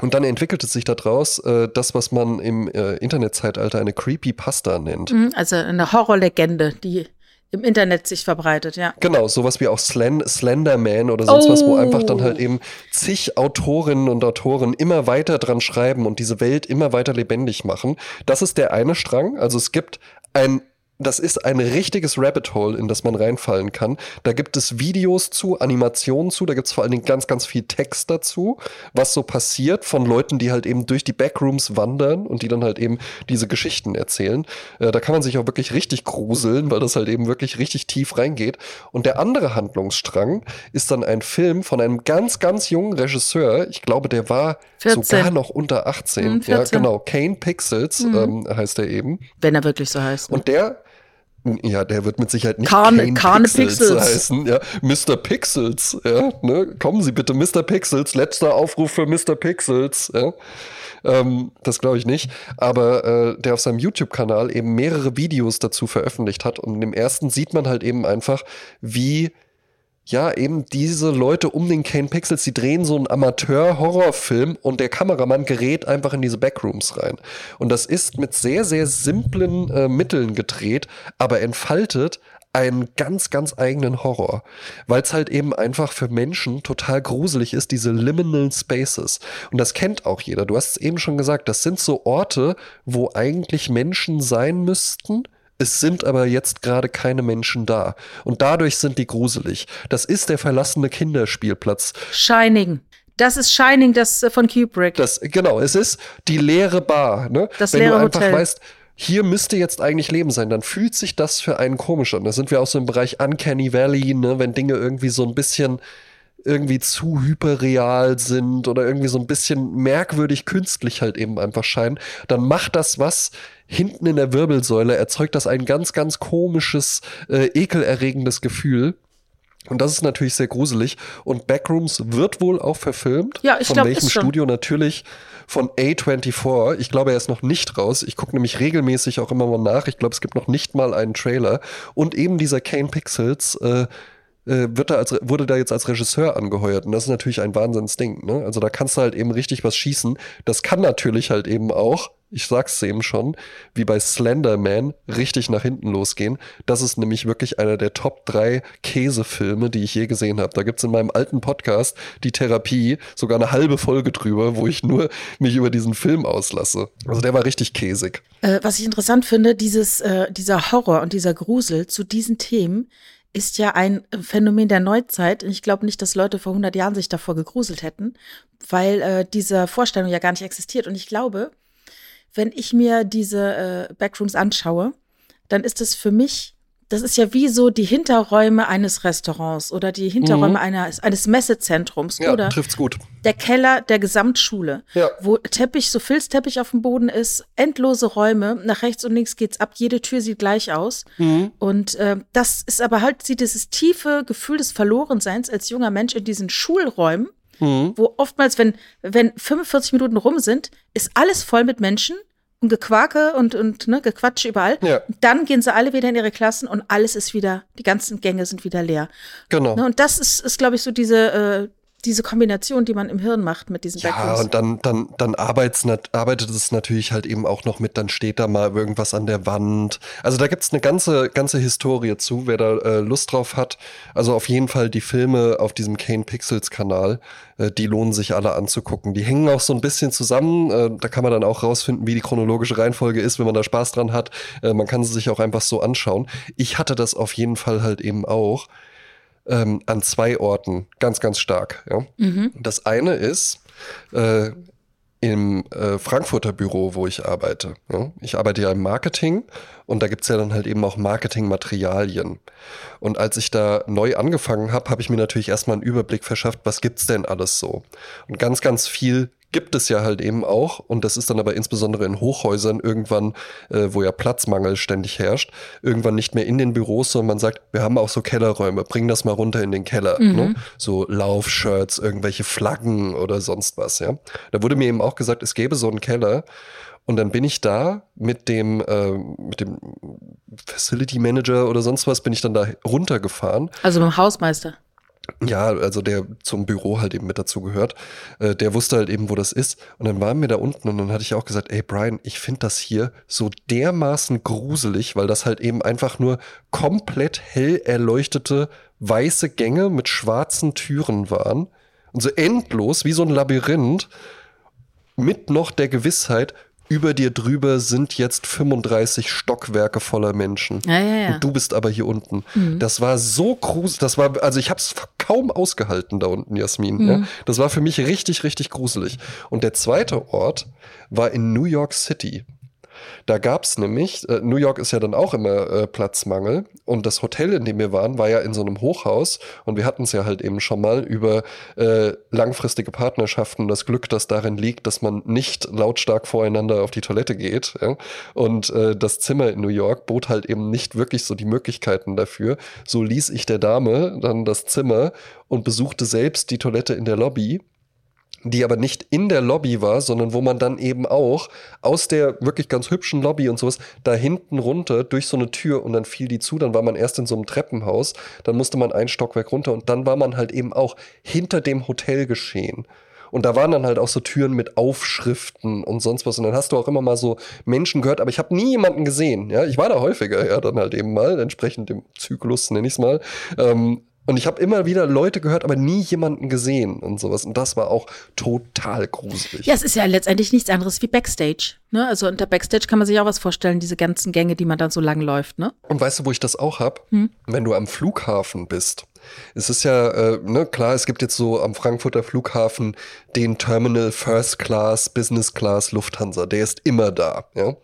und dann entwickelte sich daraus äh, das, was man im äh, Internetzeitalter eine Creepypasta nennt. Mhm, also eine Horrorlegende, die im Internet sich verbreitet, ja. Genau, sowas wie auch Slen Slenderman oder sonst oh. was, wo einfach dann halt eben zig Autorinnen und Autoren immer weiter dran schreiben und diese Welt immer weiter lebendig machen. Das ist der eine Strang. Also es gibt ein das ist ein richtiges Rabbit Hole, in das man reinfallen kann. Da gibt es Videos zu, Animationen zu, da gibt es vor allen Dingen ganz, ganz viel Text dazu, was so passiert von Leuten, die halt eben durch die Backrooms wandern und die dann halt eben diese Geschichten erzählen. Äh, da kann man sich auch wirklich richtig gruseln, weil das halt eben wirklich richtig tief reingeht. Und der andere Handlungsstrang ist dann ein Film von einem ganz, ganz jungen Regisseur. Ich glaube, der war 14. sogar noch unter 18. Mhm, ja, genau. Kane Pixels mhm. ähm, heißt er eben. Wenn er wirklich so heißt. Ne? Und der ja, der wird mit Sicherheit nicht Kane, Kane Pixels, Pixels, heißen. Ja, Mr. Pixels. Ja, ne? Kommen Sie bitte, Mr. Pixels. Letzter Aufruf für Mr. Pixels. Ja. Ähm, das glaube ich nicht. Aber äh, der auf seinem YouTube-Kanal eben mehrere Videos dazu veröffentlicht hat. Und im ersten sieht man halt eben einfach, wie ja, eben diese Leute um den Kane Pixels, die drehen so einen Amateur-Horrorfilm und der Kameramann gerät einfach in diese Backrooms rein. Und das ist mit sehr, sehr simplen äh, Mitteln gedreht, aber entfaltet einen ganz, ganz eigenen Horror, weil es halt eben einfach für Menschen total gruselig ist, diese liminal Spaces. Und das kennt auch jeder. Du hast es eben schon gesagt, das sind so Orte, wo eigentlich Menschen sein müssten, es sind aber jetzt gerade keine Menschen da. Und dadurch sind die gruselig. Das ist der verlassene Kinderspielplatz. Shining. Das ist Shining, das äh, von Kubrick. Das, genau, es ist die leere Bar. Ne? Das Wenn leere du einfach Hotel. weißt, hier müsste jetzt eigentlich Leben sein, dann fühlt sich das für einen komisch an. Da sind wir auch so im Bereich Uncanny Valley, ne? wenn Dinge irgendwie so ein bisschen irgendwie zu hyperreal sind oder irgendwie so ein bisschen merkwürdig künstlich halt eben einfach scheinen, dann macht das was hinten in der Wirbelsäule, erzeugt das ein ganz, ganz komisches, äh, ekelerregendes Gefühl. Und das ist natürlich sehr gruselig. Und Backrooms wird wohl auch verfilmt. Ja, ich glaube, Von welchem Studio? Natürlich von A24. Ich glaube, er ist noch nicht raus. Ich gucke nämlich regelmäßig auch immer mal nach. Ich glaube, es gibt noch nicht mal einen Trailer. Und eben dieser Kane Pixels äh, äh, wird da als, wurde da jetzt als Regisseur angeheuert. Und das ist natürlich ein Wahnsinnsding. Ne? Also da kannst du halt eben richtig was schießen. Das kann natürlich halt eben auch, ich sag's eben schon, wie bei Slenderman, richtig nach hinten losgehen. Das ist nämlich wirklich einer der Top 3 Käsefilme, die ich je gesehen habe. Da gibt's in meinem alten Podcast, die Therapie, sogar eine halbe Folge drüber, wo ich nur mich über diesen Film auslasse. Also der war richtig käsig. Äh, was ich interessant finde, dieses, äh, dieser Horror und dieser Grusel zu diesen Themen, ist ja ein Phänomen der Neuzeit. Ich glaube nicht, dass Leute vor 100 Jahren sich davor gegruselt hätten, weil äh, diese Vorstellung ja gar nicht existiert. Und ich glaube, wenn ich mir diese äh, Backrooms anschaue, dann ist es für mich das ist ja wie so die Hinterräume eines Restaurants oder die Hinterräume Mhm. eines, eines Messezentrums Ja, oder trifft's gut. der Keller der Gesamtschule, Ja. wo Teppich, so Filzteppich auf dem Boden ist, endlose Räume, nach rechts und links geht's ab, jede Tür sieht gleich aus. Mhm. Und äh, das ist aber halt dieses tiefe Gefühl des Verlorenseins als junger Mensch in diesen Schulräumen, Mhm. wo oftmals, wenn, wenn 45 Minuten rum sind, ist alles voll mit Menschen und Gequake und, und ne, Gequatsche überall. Ja. Dann gehen sie alle wieder in ihre Klassen und alles ist wieder, die ganzen Gänge sind wieder leer. Genau. Ne, und das ist, ist glaube ich, so diese, äh, diese Kombination, die man im Hirn macht mit diesen Ja, Backrooms. und dann, dann, dann arbeitet es natürlich halt eben auch noch mit, dann steht da mal irgendwas an der Wand. Also da gibt's eine ganze, ganze Historie zu, wer da äh, Lust drauf hat. Also auf jeden Fall die Filme auf diesem Kane Pixels Kanal, äh, die lohnen sich alle anzugucken. Die hängen auch so ein bisschen zusammen. Äh, da kann man dann auch rausfinden, wie die chronologische Reihenfolge ist, wenn man da Spaß dran hat. Äh, man kann sie sich auch einfach so anschauen. Ich hatte das auf jeden Fall halt eben auch ähm, an zwei Orten ganz, ganz stark. Ja? Mhm. Das eine ist äh, im äh, Frankfurter Büro, wo ich arbeite. Ja? Ich arbeite ja im Marketing und da gibt's ja dann halt eben auch Marketingmaterialien. Und als ich da neu angefangen habe, habe ich mir natürlich erstmal einen Überblick verschafft, was gibt's denn alles so. Und ganz, ganz viel gibt es ja halt eben auch. Und das ist dann aber insbesondere in Hochhäusern irgendwann, äh, wo ja Platzmangel ständig herrscht, irgendwann nicht mehr in den Büros, sondern man sagt, wir haben auch so Kellerräume, bring das mal runter in den Keller. Ne? So Laufshirts, irgendwelche Flaggen oder sonst was, ja. Da wurde mir eben auch gesagt, es gäbe so einen Keller. Und dann bin ich da mit dem, äh, mit dem Facility Manager oder sonst was, bin ich dann da runtergefahren. Also mit dem Hausmeister. Ja, also der zum Büro halt eben mit dazu gehört. Äh, der wusste halt eben, wo das ist. Und dann waren wir da unten und dann hatte ich auch gesagt, ey Brian, ich finde das hier so dermaßen gruselig, weil das halt eben einfach nur komplett hell erleuchtete weiße Gänge mit schwarzen Türen waren. Und so endlos, wie so ein Labyrinth, mit noch der Gewissheit, über dir drüber sind jetzt 35 Stockwerke voller Menschen. Ja, ja, ja. Und du bist aber hier unten. Das war so gruselig. Das war, also ich habe es kaum ausgehalten da unten, Jasmin. Ja? Das war für mich richtig, richtig gruselig. Und der zweite Ort war in New York City. Da gab's nämlich, äh, New York ist ja dann auch immer äh, Platzmangel und das Hotel, in dem wir waren, war ja in so einem Hochhaus und wir hatten es ja halt eben schon mal über äh, langfristige Partnerschaften, das Glück, das darin liegt, dass man nicht lautstark voreinander auf die Toilette geht. Ja? Und äh, das Zimmer in New York bot halt eben nicht wirklich so die Möglichkeiten dafür. So ließ ich der Dame dann das Zimmer und besuchte selbst die Toilette in der Lobby die aber nicht in der Lobby war, sondern wo man dann eben auch aus der wirklich ganz hübschen Lobby und sowas da hinten runter durch so eine Tür und dann fiel die zu, dann war man erst in so einem Treppenhaus, dann musste man ein Stockwerk runter und dann war man halt eben auch hinter dem Hotel geschehen. Und da waren dann halt auch so Türen mit Aufschriften und sonst was. Und dann hast du auch immer mal so Menschen gehört, aber ich habe nie jemanden gesehen. Ja, ich war da häufiger, ja, dann halt eben mal, entsprechend dem Zyklus, nenne ich es mal. Ähm, und ich habe immer wieder Leute gehört, aber nie jemanden gesehen und sowas. Und das war auch total gruselig. Ja, es ist ja letztendlich nichts anderes wie Backstage. Ne? Also unter Backstage kann man sich auch was vorstellen, diese ganzen Gänge, die man dann so lang läuft. Ne? Und weißt du, wo ich das auch hab? Wenn du am Flughafen bist. Es ist ja, äh, ne, klar, es gibt jetzt so am Frankfurter Flughafen den Terminal First Class, Business Class Lufthansa. Der ist immer da, ja.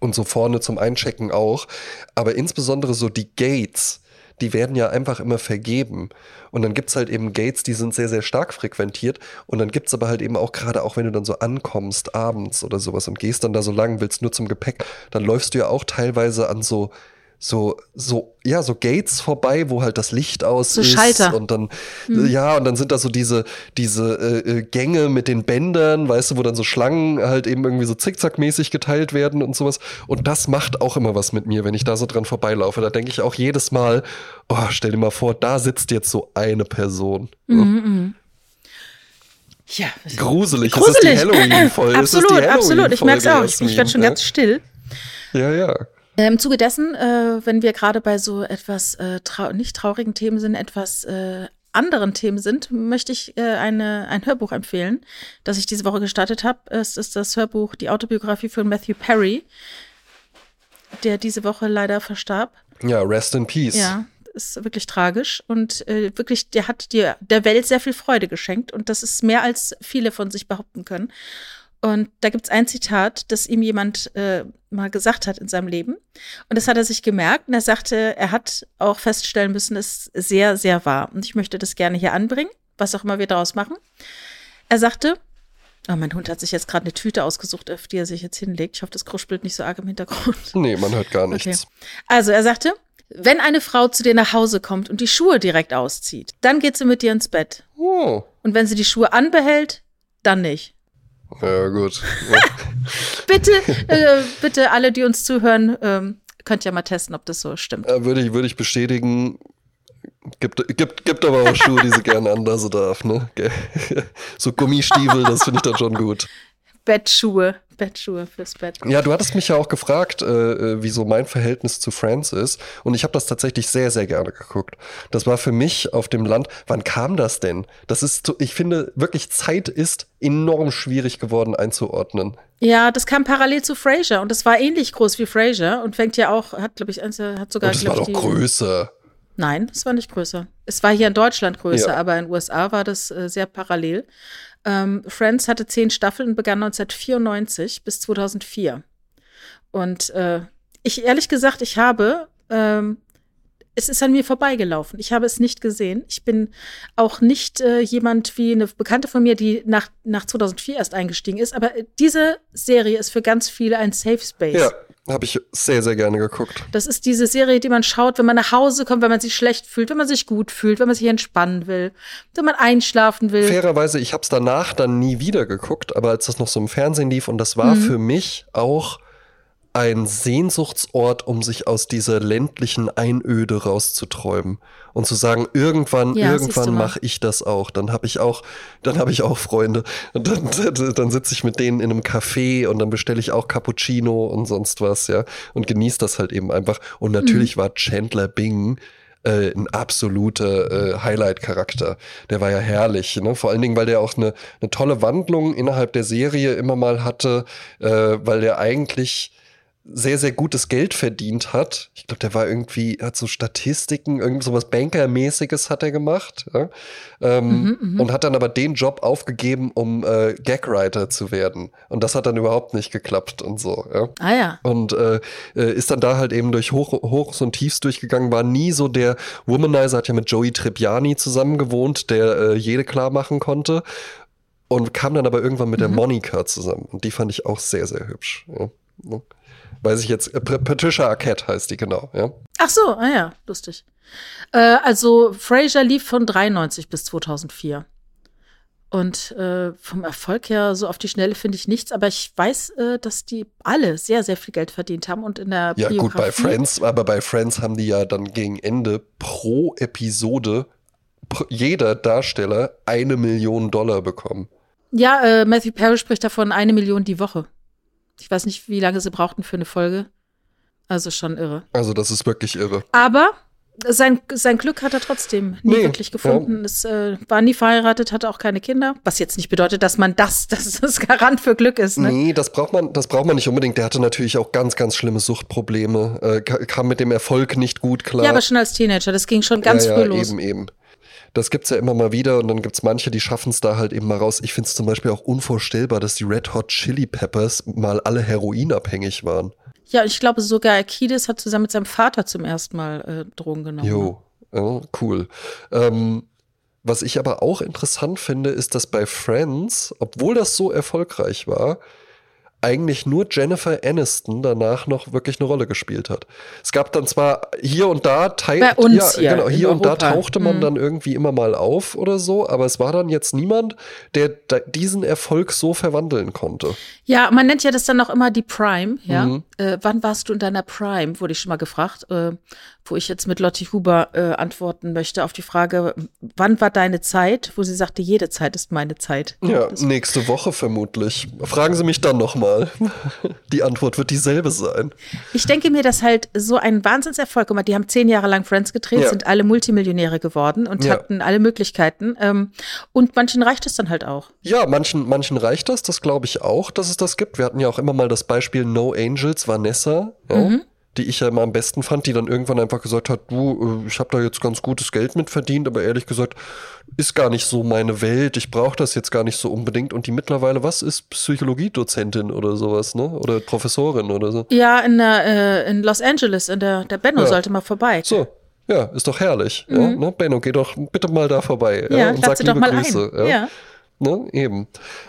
Und so vorne zum Einchecken auch. Aber insbesondere so die Gates, die werden ja einfach immer vergeben. Und dann gibt's halt eben Gates, die sind sehr, sehr stark frequentiert. Und dann gibt's aber halt eben auch gerade, auch wenn du dann so ankommst abends oder sowas und gehst dann da so lang, willst nur zum Gepäck, dann läufst du ja auch teilweise an so so, so, ja, so Gates vorbei, wo halt das Licht aus So ist. Schalter. Und dann, ja, und dann sind da so diese, diese äh, äh, Gänge mit den Bändern, weißt du, wo dann so Schlangen halt eben irgendwie so zickzackmäßig geteilt werden und sowas. Und das macht auch immer was mit mir, wenn ich da so dran vorbeilaufe. Da denke ich auch jedes Mal, oh, stell dir mal vor, da sitzt jetzt so eine Person. Ja, Gruselig. Es ist gruselig. die Halloween-Folge. Es ist die absolut, absolut. Ich merke es auch. Ich, Halloween-Folge, werde schon Jasmin, ganz still. Ja, ja. Im Zuge dessen, äh, wenn wir gerade bei so etwas äh, trau nicht traurigen Themen sind, etwas äh, anderen Themen sind, möchte ich äh, eine, ein Hörbuch empfehlen, das ich diese Woche gestartet habe. Es ist das Hörbuch Die Autobiografie von Matthew Perry, der diese Woche leider verstarb. Ja, rest in peace. Ja, ist wirklich tragisch und äh, wirklich, der hat dir der Welt sehr viel Freude geschenkt und das ist mehr als viele von sich behaupten können. Und da gibt es ein Zitat, das ihm jemand äh, mal gesagt hat in seinem Leben. Und das hat er sich gemerkt. Und er sagte, er hat auch feststellen müssen, es ist sehr, sehr wahr. Und ich möchte das gerne hier anbringen, was auch immer wir daraus machen. Er sagte, Oh, mein Hund hat sich jetzt gerade eine Tüte ausgesucht, auf die er sich jetzt hinlegt. Ich hoffe, das kruspelt nicht so arg im Hintergrund. (laughs) Nee, man hört gar nichts. Okay. Also, er sagte, wenn eine Frau zu dir nach Hause kommt und die Schuhe direkt auszieht, dann geht sie mit dir ins Bett. Oh. Und wenn sie die Schuhe anbehält, dann nicht. Ja, gut. Ja. (laughs) bitte, äh, bitte alle, die uns zuhören, ähm, könnt ja mal testen, ob das so stimmt. Äh, würde, ich, würde ich bestätigen. Gibt, gibt, gibt aber auch Schuhe, die sie gerne anlassen darf, ne? (laughs) So Gummistiefel, das finde ich dann schon gut. Bettschuhe, Bettschuhe fürs Bett. Ja, du hattest mich ja auch gefragt, äh, wie so mein Verhältnis zu Friends ist. Und ich habe das tatsächlich sehr, sehr gerne geguckt. Das war für mich auf dem Land. Wann kam das denn? Das ist, ich finde, wirklich Zeit ist enorm schwierig geworden einzuordnen. Ja, das kam parallel zu Frasier und das war ähnlich groß wie Frasier und fängt ja auch, hat, glaube ich, hat sogar. Und das war doch die, größer. Nein, es war nicht größer. Es war hier in Deutschland größer, Ja. aber in den USA war das äh, sehr parallel. Ähm, Friends hatte zehn Staffeln und begann 1994 bis 2004. Und äh, ich ehrlich gesagt, ich habe, ähm, es ist an mir vorbeigelaufen. Ich habe es nicht gesehen. Ich bin auch nicht äh, jemand wie eine Bekannte von mir, die nach, nach 2004 erst eingestiegen ist. Aber äh, diese Serie ist für ganz viele ein Safe Space. Ja, habe ich sehr, sehr gerne geguckt. Das ist diese Serie, die man schaut, wenn man nach Hause kommt, wenn man sich schlecht fühlt, wenn man sich gut fühlt, wenn man sich entspannen will, wenn man einschlafen will. Fairerweise, ich habe es danach dann nie wieder geguckt, aber als das noch so im Fernsehen lief und das war Mhm. für mich auch ein Sehnsuchtsort, um sich aus dieser ländlichen Einöde rauszuträumen und zu sagen, irgendwann, Ja, irgendwann mache ich das auch. Dann habe ich auch, dann habe ich auch Freunde und dann, (laughs) dann sitze ich mit denen in einem Café und dann bestelle ich auch Cappuccino und sonst was, ja, und genieße das halt eben einfach. Und natürlich war Chandler Bing äh, ein absoluter äh, Highlight-Charakter. Der war ja herrlich, ne? Vor allen Dingen, weil der auch eine, eine tolle Wandlung innerhalb der Serie immer mal hatte, äh, weil der eigentlich sehr, sehr gutes Geld verdient hat. Ich glaube, der war irgendwie, hat so Statistiken, irgend sowas Banker-mäßiges hat er gemacht. Ja? Ähm, Mhm, und hat dann aber den Job aufgegeben, um äh, Gagwriter zu werden. Und das hat dann überhaupt nicht geklappt und so. Ja? Ah ja. Und äh, äh, ist dann da halt eben durch Hoch, Hochs und Tiefs durchgegangen, war nie so der Womanizer, hat ja mit Joey Tribbiani zusammen gewohnt, der äh, jede klar machen konnte. Und kam dann aber irgendwann mit der Monika zusammen. Und die fand ich auch sehr, sehr hübsch. Ja. Weiß ich jetzt, äh, Pat- Patricia Arquette heißt die genau, ja. Ach so, ah ja, lustig. Äh, also Frasier lief von 93 bis 2004. Und äh, vom Erfolg her, so auf die Schnelle finde ich nichts, aber ich weiß, äh, dass die alle sehr, sehr viel Geld verdient haben und in der Ja, gut, bei Biografie- Friends, aber bei Friends haben die ja dann gegen Ende pro Episode pr- jeder Darsteller eine Million Dollar bekommen. Ja, äh, Matthew Perry spricht davon eine Million die Woche. Ich weiß nicht, wie lange sie brauchten für eine Folge. Also schon irre. Also, das ist wirklich irre. Aber sein, sein Glück hat er trotzdem nie Nee, wirklich gefunden. Es äh, war nie verheiratet, hatte auch keine Kinder. Was jetzt nicht bedeutet, dass man das, (laughs) dass das Garant für Glück ist. Ne? Nee, das braucht man, das braucht man nicht unbedingt. Der hatte natürlich auch ganz, ganz schlimme Suchtprobleme, äh, ka- kam mit dem Erfolg nicht gut klar. Ja, aber schon als Teenager. Das ging schon ganz ja, früh ja, los. Eben, eben. Das gibt's ja immer mal wieder und dann gibt's manche, die schaffen es da halt eben mal raus. Ich find's zum Beispiel auch unvorstellbar, dass die Red Hot Chili Peppers mal alle heroinabhängig waren. Ja, ich glaube sogar Kiedis hat zusammen mit seinem Vater zum ersten Mal äh, Drogen genommen. Jo, ja, cool. Ähm, was ich aber auch interessant finde, ist, dass bei Friends, obwohl das so erfolgreich war, eigentlich nur Jennifer Aniston danach noch wirklich eine Rolle gespielt hat. Es gab dann zwar hier und da Teil, Bei uns ja, hier genau, hier und da Europa. tauchte man Mhm. dann irgendwie immer mal auf oder so, aber es war dann jetzt niemand, der da diesen Erfolg so verwandeln konnte. Ja, man nennt ja das dann auch immer die Prime, ja. Mhm. Äh, wann warst du in deiner Prime, wurde ich schon mal gefragt, äh, wo ich jetzt mit Lotti Huber äh, antworten möchte auf die Frage, wann war deine Zeit, wo sie sagte, jede Zeit ist meine Zeit. Ja, Das- nächste Woche vermutlich. Fragen Sie mich dann nochmal. (laughs) Die Antwort wird dieselbe sein. Ich denke mir, dass halt so ein Wahnsinnserfolg, guck mal, die haben zehn Jahre lang Friends gedreht, Ja. sind alle Multimillionäre geworden und Ja. hatten alle Möglichkeiten. Ähm, und manchen reicht es dann halt auch. Ja, manchen, manchen reicht das, das glaube ich auch, dass es das gibt. Wir hatten ja auch immer mal das Beispiel No Angels, Vanessa. Ja? Die ich ja immer am besten fand, die dann irgendwann einfach gesagt hat, du, äh, ich habe da jetzt ganz gutes Geld mit verdient, aber ehrlich gesagt, ist gar nicht so meine Welt, ich brauche das jetzt gar nicht so unbedingt. Und die mittlerweile, was ist Psychologiedozentin oder sowas, ne? Oder Professorin oder so? Ja, in, der, äh, in Los Angeles, in der, der Benno Ja. sollte mal vorbei. So. Ja, ist doch herrlich. Ja, Mhm. ne? Benno, geh doch bitte mal da vorbei ja, Ja, und sag liebe mal Grüße. Ja. Ne, eben.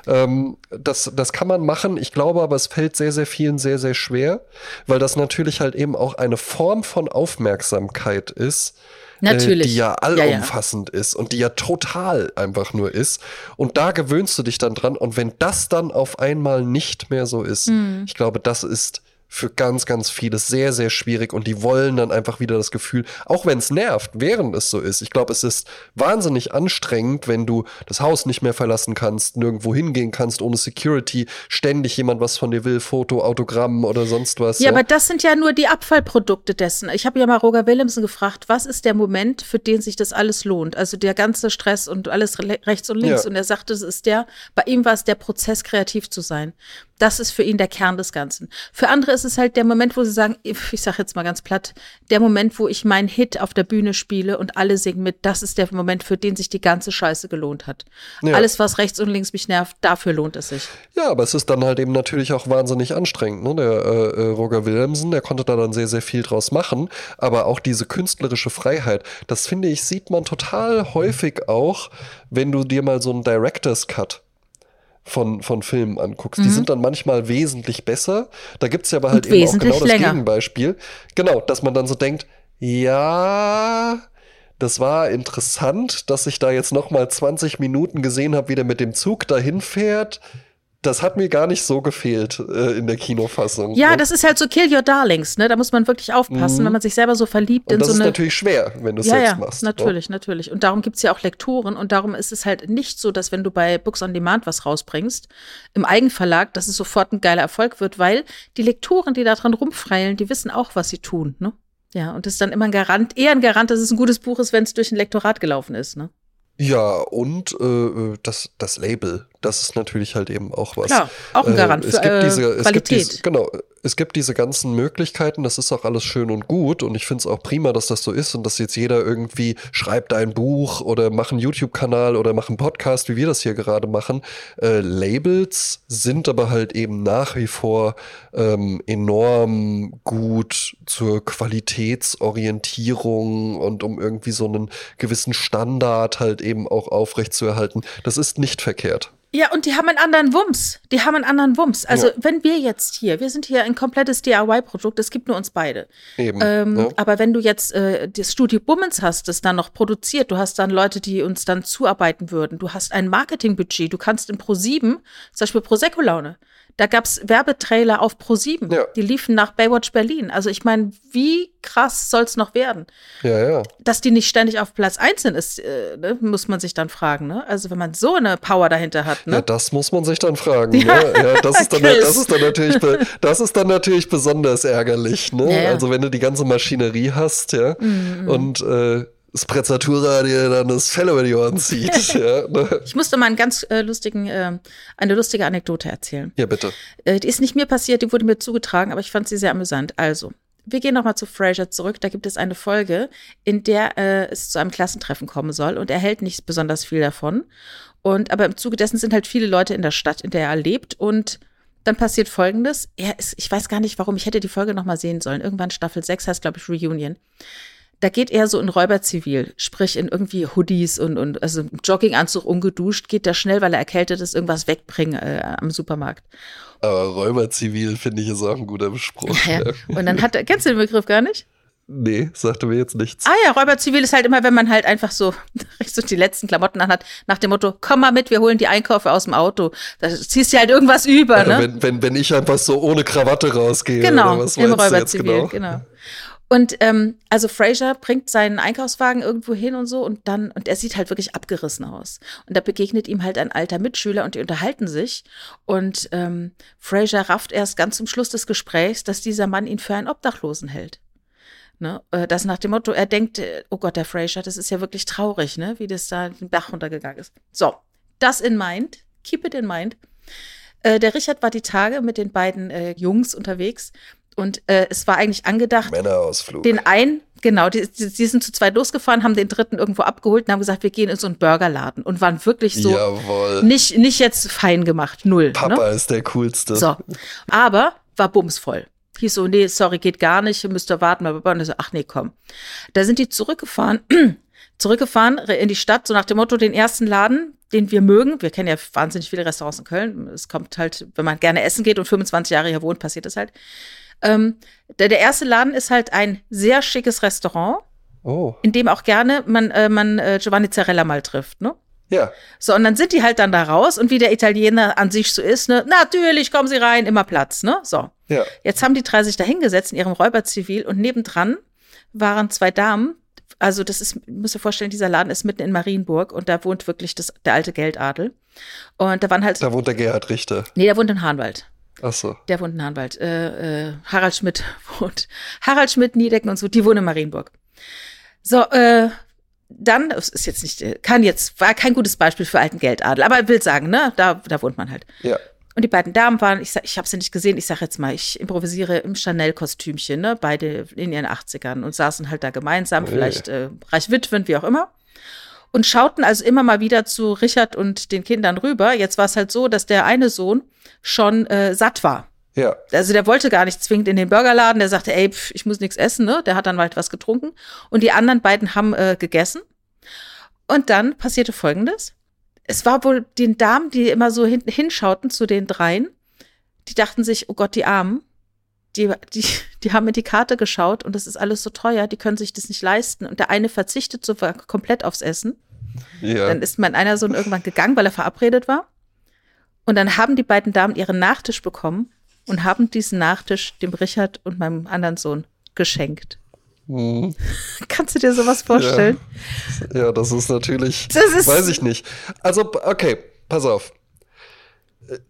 Ähm, das, das kann man machen. Ich glaube aber, es fällt sehr, sehr vielen sehr, sehr schwer, weil das natürlich halt eben auch eine Form von Aufmerksamkeit ist. Natürlich. Äh, die ja Ja, ja. allumfassend ist und die ja total einfach nur ist. Und da gewöhnst du dich dann dran. Und wenn das dann auf einmal nicht mehr so ist, Mhm. ich glaube, das ist für ganz, ganz viele sehr, sehr schwierig und die wollen dann einfach wieder das Gefühl, auch wenn es nervt, während es so ist. Ich glaube, es ist wahnsinnig anstrengend, wenn du das Haus nicht mehr verlassen kannst, nirgendwo hingehen kannst, ohne Security, ständig jemand was von dir will, Foto, Autogramm oder sonst was. Ja, aber das sind ja nur die Abfallprodukte dessen. Ich habe ja mal Roger Willemsen gefragt, was ist der Moment, für den sich das alles lohnt? Also der ganze Stress und alles re rechts und links. Ja. Und er sagte, es ist der, bei ihm war es der Prozess, kreativ zu sein. Das ist für ihn der Kern des Ganzen. Für andere ist es halt der Moment, wo sie sagen, ich sage jetzt mal ganz platt, der Moment, wo ich meinen Hit auf der Bühne spiele und alle singen mit, das ist der Moment, für den sich die ganze Scheiße gelohnt hat. Ja. Alles, was rechts und links mich nervt, dafür lohnt es sich. Ja, aber es ist dann halt eben natürlich auch wahnsinnig anstrengend. Ne? Der äh, äh, Roger Willemsen, der konnte da dann sehr, sehr viel draus machen. Aber auch diese künstlerische Freiheit, das finde ich, sieht man total häufig auch, wenn du dir mal so einen Director's Cut von, von Filmen anguckst. Die sind dann manchmal wesentlich besser. Da gibt's ja aber halt Und eben auch genau das länger. Gegenbeispiel. Genau, dass man dann so denkt, ja, das war interessant, dass ich da jetzt noch mal 20 Minuten gesehen habe, wie der mit dem Zug dahin fährt. Das hat mir gar nicht so gefehlt äh, in der Kinofassung. Ja, ne? das ist halt so Kill Your Darlings, ne? Da muss man wirklich aufpassen, wenn man sich selber so verliebt Mhm. Und in das so ist eine. natürlich schwer, wenn du es ja, selbst ja, machst. ne? natürlich, natürlich. Und darum gibt's ja auch Lektoren und darum ist es halt nicht so, dass wenn du bei Books on Demand was rausbringst, im Eigenverlag, dass es sofort ein geiler Erfolg wird, weil die Lektoren, die da dran rumfreilen, die wissen auch, was sie tun, ne? Ja, und das ist dann immer ein Garant, eher ein Garant, dass es ein gutes Buch ist, wenn es durch ein Lektorat gelaufen ist, ne? Ja, und äh, äh, das, das Label, das ist natürlich halt eben auch was. Klar, auch ein Garant Äh, für es gibt äh, diese, es gibt Qualität. diese, genau, es gibt diese ganzen Möglichkeiten, das ist auch alles schön und gut und ich finde es auch prima, dass das so ist und dass jetzt jeder irgendwie schreibt ein Buch oder macht einen YouTube-Kanal oder macht einen Podcast, wie wir das hier gerade machen. Äh, Labels sind aber halt eben nach wie vor ähm, enorm gut zur Qualitätsorientierung und um irgendwie so einen gewissen Standard halt eben auch aufrechtzuerhalten. Das ist nicht verkehrt. Ja, und die haben einen anderen Wumms. Die haben einen anderen Wumms. Also, Ja. wenn wir jetzt hier, wir sind hier ein komplettes DIY-Produkt, es gibt nur uns beide. Eben. Ähm, ja. Aber wenn du jetzt äh, das Studio Bummens hast, das dann noch produziert, du hast dann Leute, die uns dann zuarbeiten würden, du hast ein Marketingbudget, du kannst in Pro7, zum Beispiel Prosecco-Laune, da gab's Werbetrailer auf Pro7, Ja. die liefen nach Baywatch Berlin. Also ich meine, wie krass soll's noch werden? ja, ja. Dass die nicht ständig auf Platz 1 sind, ist, äh, ne, muss man sich dann fragen. Ne? Also wenn man so eine Power dahinter hat. Ne? Ja, das muss man sich dann fragen. Ja, (laughs) ne? ja das, ist dann, das, ist dann natürlich, das ist dann natürlich besonders ärgerlich. Ne? Mhm. Also wenn du die ganze Maschinerie hast, ja, und äh, Sprezzatura dir dann das Fell über die Ohren zieht. (laughs) ja, ne? Ich musste mal einen ganz äh, lustigen, äh, eine lustige Anekdote erzählen. ja, bitte. Äh, die ist nicht mir passiert, die wurde mir zugetragen, aber ich fand sie sehr amüsant. Also, wir gehen nochmal zu Frasier zurück. Da gibt es eine Folge, in der äh, es zu einem Klassentreffen kommen soll und er hält nicht besonders viel davon. Und aber im Zuge dessen sind halt viele Leute in der Stadt, in der er lebt und dann passiert Folgendes. Er ist, ich weiß gar nicht warum, ich hätte die Folge nochmal sehen sollen. Irgendwann Staffel 6 heißt, glaube ich, Reunion. Da geht er so in Räuberzivil, sprich in irgendwie Hoodies und, und also im Jogginganzug ungeduscht, geht da schnell, weil er erkältet ist, irgendwas wegbringen äh, am Supermarkt. Aber Räuberzivil finde ich ist auch ein guter Spruch. Ja. Ja. Und dann hat er, kennst du den Begriff gar nicht? Nee, sagte mir jetzt nichts. Ah ja, Räuberzivil ist halt immer, wenn man halt einfach so, (laughs) so die letzten Klamotten anhat, nach dem Motto, komm mal mit, wir holen die Einkäufe aus dem Auto. Da ziehst du halt irgendwas über, ne? wenn, wenn, wenn ich einfach so ohne Krawatte rausgehe. Genau, oder was im Räuberzivil, genau? genau. Und ähm, also Fraser bringt seinen Einkaufswagen irgendwo hin und so und dann, und er sieht halt wirklich abgerissen aus. Und da begegnet ihm halt ein alter Mitschüler und die unterhalten sich. Und ähm, Fraser rafft erst ganz zum Schluss des Gesprächs, dass dieser Mann ihn für einen Obdachlosen hält. Ne? Äh, Das nach dem Motto, er denkt, äh, oh Gott, der Fraser, das ist ja wirklich traurig, ne? wie das da den Bach runtergegangen ist. So, das in mind, keep it in mind. Äh, der Richard war die Tage mit den beiden äh, Jungs unterwegs Und äh, es war eigentlich angedacht, Männerausflug. den einen, genau, die, die, die sind zu zweit losgefahren, haben den dritten irgendwo abgeholt und haben gesagt, wir gehen in so einen Burgerladen und waren wirklich so Jawohl. nicht, nicht jetzt fein gemacht, null. Papa ne? ist der coolste. So. Aber war bumsvoll. Hieß so, nee, sorry, geht gar nicht, müsst ihr warten. Und so, ach nee, komm. Da sind die zurückgefahren, (clears throat) zurückgefahren in die Stadt, so nach dem Motto, den ersten Laden, den wir mögen. Wir kennen ja wahnsinnig viele Restaurants in Köln. Es kommt halt, wenn man gerne essen geht und 25 Jahre hier wohnt, passiert das halt. Ähm, der, der erste Laden ist halt ein sehr schickes Restaurant, Oh. in dem auch gerne man, äh, man äh, Giovanni Zarella mal trifft, ne? Ja. So, und dann sind die halt dann da raus und wie der Italiener an sich so ist, ne, natürlich, kommen Sie rein, immer Platz, ne? So. Ja. Jetzt haben die drei sich da hingesetzt in ihrem Räuberzivil und nebendran waren zwei Damen. Also, das ist, müsst ihr vorstellen, dieser Laden ist mitten in Marienburg und da wohnt wirklich das, der alte Geldadel. Und da waren halt, Da wohnt der Gerhard Richter. nee, der wohnt in Hahnwald. Ach so. Der wohnt in Hahnwald. Äh, äh, Harald Schmidt (laughs) wohnt. Harald Schmidt, Niedecken und so, die wohnen in Marienburg. So, äh, dann, das ist jetzt nicht, äh, kann jetzt, war kein gutes Beispiel für alten Geldadel, aber ich will sagen, ne, da, da wohnt man halt. Ja. Und die beiden Damen waren, ich, sag- ich habe sie nicht gesehen, ich sage jetzt mal, ich improvisiere im Chanel-Kostümchen, ne, beide in ihren 80ern und saßen halt da gemeinsam, Ui. vielleicht äh, reich Witwen, wie auch immer. Und schauten also immer mal wieder zu Richard und den Kindern rüber. Jetzt war es halt so, dass der eine Sohn schon äh, satt war. Ja. Also der wollte gar nicht zwingend in den Burgerladen. Der sagte, ey, pf, ich muss nichts essen, ne? Der hat dann halt was getrunken. Und die anderen beiden haben äh, gegessen. Und dann passierte Folgendes. Es war wohl den Damen, die immer so hin, hinschauten zu den dreien, die dachten sich, oh Gott, die Armen, die, die, die haben in die Karte geschaut und das ist alles so teuer, die können sich das nicht leisten. Und der eine verzichtet so komplett aufs Essen. Ja. Dann ist mein einer Sohn irgendwann gegangen, weil er verabredet war. Und dann haben die beiden Damen ihren Nachtisch bekommen und haben diesen Nachtisch dem Richard und meinem anderen Sohn geschenkt. Hm. (laughs) Kannst du dir sowas vorstellen? Ja, das ist natürlich. Das ist- weiß ich nicht. Also, okay, pass auf.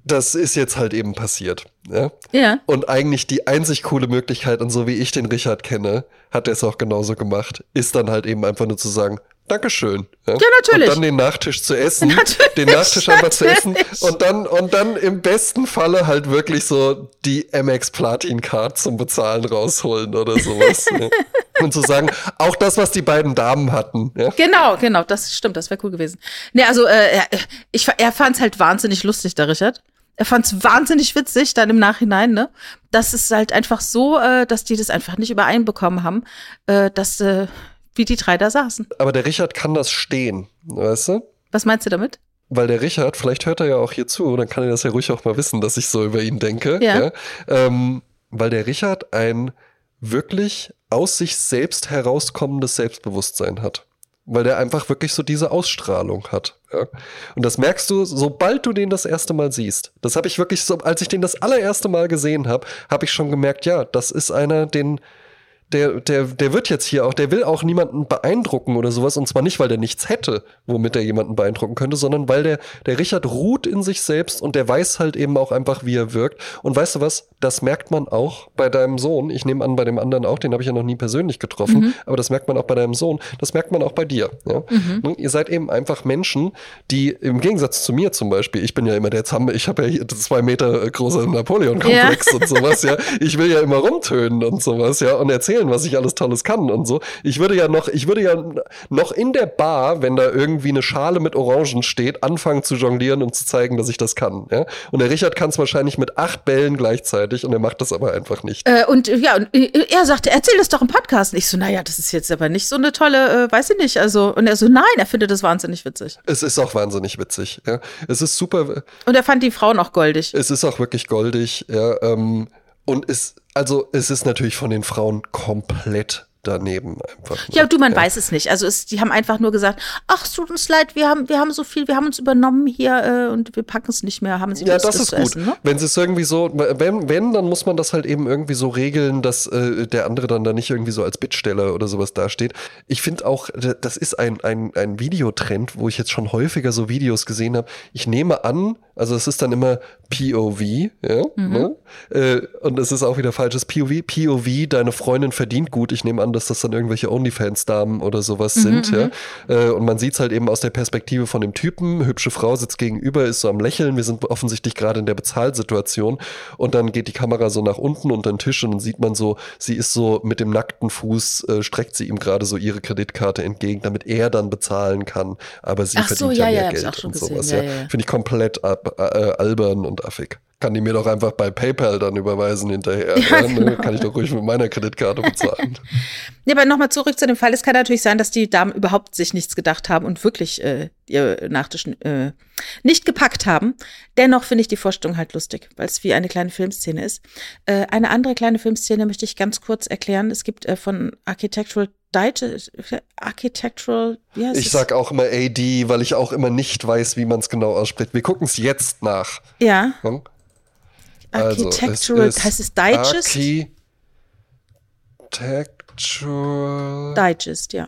Das ist jetzt halt eben passiert. Ja? Ja. Und eigentlich die einzig coole Möglichkeit, und so wie ich den Richard kenne, hat er es auch genauso gemacht, ist dann halt eben einfach nur zu sagen, Dankeschön. Ja, natürlich. Und dann den Nachtisch zu essen. (laughs) Natürlich, den Nachtisch einfach zu essen. Und dann, und dann im besten Falle halt wirklich so die MX Platin Card zum Bezahlen rausholen oder sowas. ja. (laughs) Und zu sagen, auch das, was die beiden Damen hatten. Ja? Genau, genau, das stimmt, das wäre cool gewesen. Nee, also äh, er, ich, er fand es halt wahnsinnig lustig, der Richard. Er fand es wahnsinnig witzig dann im Nachhinein, ne? Das ist halt einfach so, äh, dass die das einfach nicht übereinbekommen haben, äh, dass äh, wie die drei da saßen. Aber der Richard kann das stehen, weißt du? Was meinst du damit? Weil der Richard, vielleicht hört er ja auch hier zu, dann kann er das ja ruhig auch mal wissen, dass ich so über ihn denke. Ja. Ähm, weil der Richard ein wirklich aus sich selbst herauskommendes Selbstbewusstsein hat. Weil der einfach wirklich so diese Ausstrahlung hat. Ja. Und das merkst du, sobald du den das erste Mal siehst. Das habe ich wirklich so, als ich den das allererste Mal gesehen habe, habe ich schon gemerkt, ja, das ist einer, den, der, der, der wird jetzt hier auch, der will auch niemanden beeindrucken oder sowas. Und zwar nicht, weil der nichts hätte, womit er jemanden beeindrucken könnte, sondern weil der, der Richard ruht in sich selbst und der weiß halt eben auch einfach, wie er wirkt. Und weißt du was? Das merkt man auch bei deinem Sohn. Ich nehme an, bei dem anderen auch, den habe ich ja noch nie persönlich getroffen, aber das merkt man auch bei deinem Sohn. Das merkt man auch bei dir. Ja? Ne? Ihr seid eben einfach Menschen, die im Gegensatz zu mir zum Beispiel, ich bin ja immer der Zamm, ich habe ja hier zwei Meter große Napoleon-Komplex und sowas, ja. Ich will ja immer rumtönen und sowas, ja, und erzählen, was ich alles Tolles kann und so. Ich würde ja noch, ich würde ja noch in der Bar, wenn da irgendwie eine Schale mit Orangen steht, anfangen zu jonglieren und zu zeigen, dass ich das kann, ja. Und der Richard kann es wahrscheinlich mit acht Bällen gleichzeitig und er macht das aber einfach nicht. Äh, und ja, und äh, er sagte, erzähl das doch im Podcast. Und ich so, naja, das ist jetzt aber nicht so eine tolle, äh, weiß ich nicht. Also, und er so, nein, er findet das wahnsinnig witzig. Es ist auch wahnsinnig witzig, ja. Es ist super, Und er fand die Frauen auch goldig. Es ist auch wirklich goldig, ja. Ähm, und es, also es ist natürlich von den Frauen komplett daneben einfach. Ja, du, man weiß es nicht. Also es, die haben einfach nur gesagt, ach, es tut uns leid, wir haben, wir haben so viel, wir haben uns übernommen hier äh, und wir packen es nicht mehr, haben sie Ja, das ist gut. Essen, ne? Wenn sie es irgendwie so, wenn, wenn, dann muss man das halt eben irgendwie so regeln, dass äh, der andere dann da nicht irgendwie so als Bittsteller oder sowas dasteht. Ich finde auch, das ist ein, ein, ein Videotrend, wo ich jetzt schon häufiger so Videos gesehen habe. Ich nehme an, also es ist dann immer POV, ja, Mhm. ne? äh, und es ist auch wieder falsches POV. POV, deine Freundin verdient gut. Ich nehme an, dass das dann irgendwelche OnlyFans-Damen oder sowas sind, ja. Äh, und man sieht es halt eben aus der Perspektive von dem Typen. Hübsche Frau sitzt gegenüber, ist so am Lächeln. Wir sind offensichtlich gerade in der Bezahlsituation. Und dann geht die Kamera so nach unten unter den Tisch und dann sieht man so, sie ist so mit dem nackten Fuß, äh, streckt sie ihm gerade so ihre Kreditkarte entgegen, damit er dann bezahlen kann. Aber sie Ach verdient so, ja, ja, mehr ja, Geld auch schon und gesehen. sowas. Ja. Finde ich komplett ab, äh, albern und affig. Kann die mir doch einfach bei PayPal dann überweisen hinterher. Ja, ne? genau. Kann ich doch ruhig mit meiner Kreditkarte bezahlen. (laughs) Ja, aber nochmal zurück zu dem Fall. Es kann natürlich sein, dass die Damen überhaupt sich nichts gedacht haben und wirklich äh, ihr Nachtisch äh, nicht gepackt haben. Dennoch finde ich die Vorstellung halt lustig, weil es wie eine kleine Filmszene ist. Äh, eine andere kleine Filmszene möchte ich ganz kurz erklären. Es gibt äh, von Architectural Architectural, wie heißt Ich sag auch immer AD, weil ich auch immer nicht weiß, wie man es genau ausspricht. Wir gucken es jetzt nach. ja, Hm? Also, Architectural, es ist heißt es Digest? Architectural Digest, ja.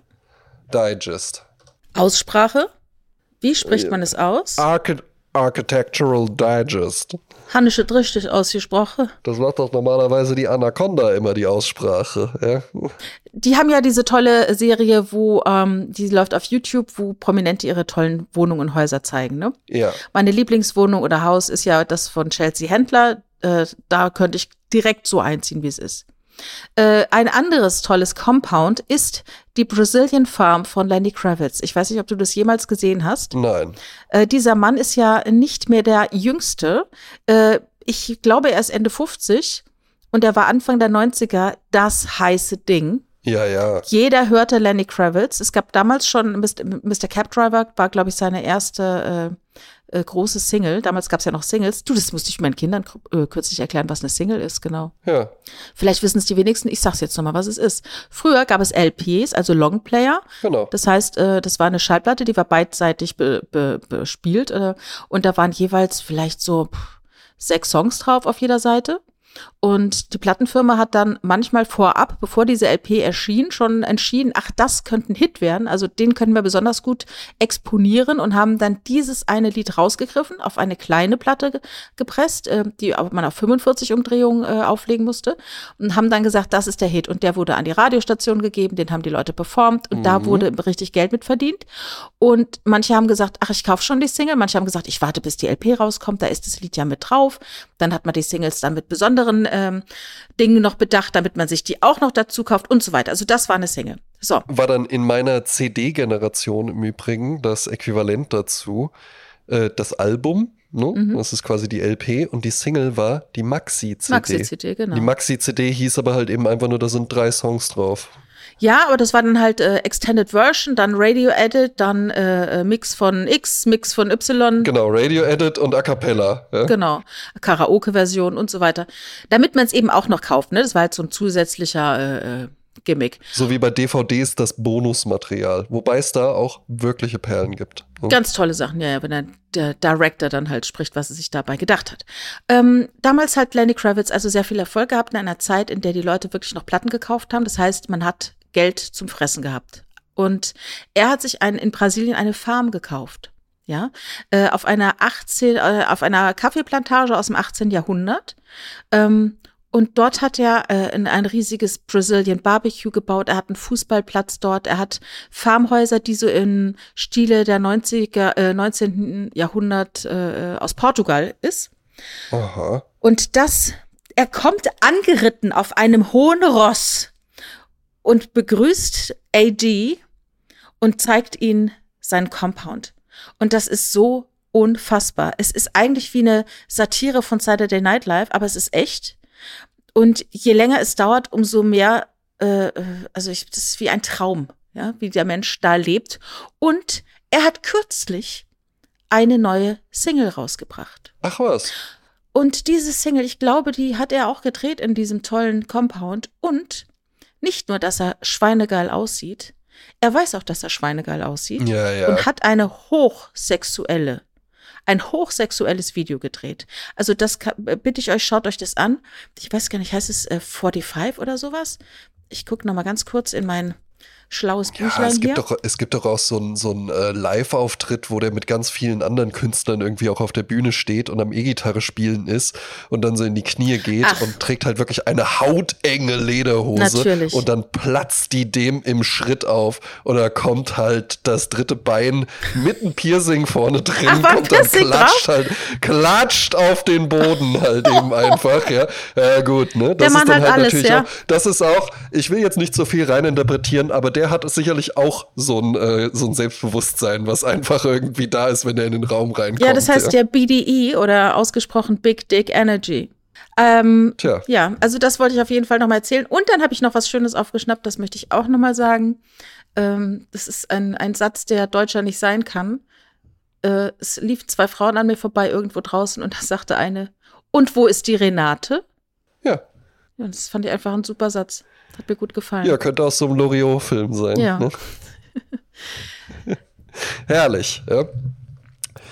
Digest. Aussprache? Wie spricht man es aus? Archi Architectural Digest. Hannische richtig ausgesprochen. Das macht doch normalerweise die Anaconda immer die Aussprache. Ja? Die haben ja diese tolle Serie, wo ähm, die läuft auf YouTube, wo Prominente ihre tollen Wohnungen und Häuser zeigen. Ne? ja. Meine Lieblingswohnung oder Haus ist ja das von Chelsea Händler. Äh, da könnte ich direkt so einziehen, wie es ist. Äh, ein anderes tolles Compound ist die Brazilian Farm von Lenny Kravitz. Ich weiß nicht, ob du das jemals gesehen hast. Nein. Äh, dieser Mann ist ja nicht mehr der Jüngste. Äh, ich glaube, er ist Ende 50 und er war Anfang der 90er das heiße Ding. Ja, ja. Jeder hörte Lenny Kravitz. Es gab damals schon Mr. Mr. Cab Driver, war, glaube ich, seine erste äh, große Single. Damals gab es ja noch Singles. Du, das musste ich meinen Kindern äh, kürzlich erklären, was eine Single ist, genau. Ja. Vielleicht wissen es die wenigsten. Ich sag's jetzt nochmal, was es ist. Früher gab es LPs, also Longplayer. Genau. Das heißt, äh, das war eine Schallplatte, die war beidseitig be, be, bespielt. Äh, und da waren jeweils vielleicht so pff, sechs Songs drauf auf jeder Seite. Und die Plattenfirma hat dann manchmal vorab, bevor diese LP erschien, schon entschieden, ach, das könnte ein Hit werden. Also den können wir besonders gut exponieren und haben dann dieses eine Lied rausgegriffen, auf eine kleine Platte ge gepresst, äh, die man auf 45 Umdrehungen äh, auflegen musste und haben dann gesagt, das ist der Hit. Und der wurde an die Radiostation gegeben, den haben die Leute performt und da wurde richtig Geld mit verdient. Und manche haben gesagt, ach, ich kaufe schon die Single. Manche haben gesagt, ich warte, bis die LP rauskommt, da ist das Lied ja mit drauf. Dann hat man die Singles dann mit besonderen ähm, Dingen noch bedacht, damit man sich die auch noch dazu kauft und so weiter. Also das war eine Single. So. War dann in meiner CD-Generation im Übrigen das Äquivalent dazu äh, das Album. Ne? Mhm. Das ist quasi die LP und die Single war die Maxi-CD. Maxi-CD, genau. Die Maxi-CD hieß aber halt eben einfach nur, da sind drei Songs drauf. Ja, aber das war dann halt äh, Extended Version, dann Radio Edit, dann äh, äh, Mix von X, Mix von Y. Genau, Radio Edit und A Cappella. Ja? Genau, Karaoke-Version und so weiter. Damit man es eben auch noch kauft, ne? Das war halt so ein zusätzlicher äh, äh, Gimmick. So wie bei DVDs das Bonusmaterial, wobei es da auch wirkliche Perlen gibt. ne? Ganz tolle Sachen, ja, ja, wenn der, der Director dann halt spricht, was er sich dabei gedacht hat. Ähm, damals hat Lenny Kravitz also sehr viel Erfolg gehabt in einer Zeit, in der die Leute wirklich noch Platten gekauft haben. Das heißt, man hat Geld zum Fressen gehabt. Und er hat sich ein, in Brasilien eine Farm gekauft. Ja, äh, auf einer 18, äh, auf einer Kaffeeplantage aus dem 18. Jahrhundert. Ähm, und dort hat er äh, in ein riesiges Brazilian Barbecue gebaut. Er hat einen Fußballplatz dort. Er hat Farmhäuser, die so im Stile der 90er, äh, 19. Jahrhundert äh, aus Portugal ist. Aha. Und das, er kommt angeritten auf einem hohen Ross und begrüßt AD und zeigt ihn sein Compound. Und das ist so unfassbar. Es ist eigentlich wie eine Satire von Saturday Night Live, aber es ist echt. Und je länger es dauert, umso mehr, äh, äh, also ich, das ist wie ein Traum, ja, wie der Mensch da lebt. Und er hat kürzlich eine neue Single rausgebracht. Ach was. Und diese Single, ich glaube, die hat er auch gedreht in diesem tollen Compound. Und nicht nur, dass er schweinegeil aussieht, er weiß auch, dass er schweinegeil aussieht Ja, ja. und hat eine hochsexuelle, ein hochsexuelles Video gedreht. Also das kann, bitte ich euch, schaut euch das an. Ich weiß gar nicht, heißt es äh, 45 oder sowas? Ich gucke noch mal ganz kurz in mein schlaues Ja, Büchlein es gibt, hier. doch, es gibt doch auch so einen so äh, Live-Auftritt, wo der mit ganz vielen anderen Künstlern irgendwie auch auf der Bühne steht und am E-Gitarre spielen ist und dann so in die Knie geht Ach. und trägt halt wirklich eine hautenge Lederhose. Natürlich. Und dann platzt die dem im Schritt auf und da kommt halt das dritte Bein mit einem Piercing vorne drin, Ach, kommt dann klatscht halt, klatscht auf den Boden halt eben (laughs) einfach, ja. Ja, gut, ne? Das ist dann hat halt alles, natürlich ja. auch, das ist auch, ich will jetzt nicht so viel reininterpretieren, aber der hat sicherlich auch so ein, äh, so ein Selbstbewusstsein, was einfach irgendwie da ist, wenn er in den Raum reinkommt. Ja, das heißt ja BDE oder ausgesprochen Big Dick Energy. Ähm, Tja. Ja, also das wollte ich auf jeden Fall nochmal erzählen. Und dann habe ich noch was Schönes aufgeschnappt, das möchte ich auch nochmal sagen. Ähm, das ist ein, ein Satz, der deutscher nicht sein kann. Äh, es liefen zwei Frauen an mir vorbei irgendwo draußen und da sagte eine, und wo ist die Renate? Ja. Ja, das fand ich einfach ein super Satz. Hat mir gut gefallen. ja, könnte aus so einem Loriot-Film sein. Ja. Ne? (laughs) Herrlich, ja.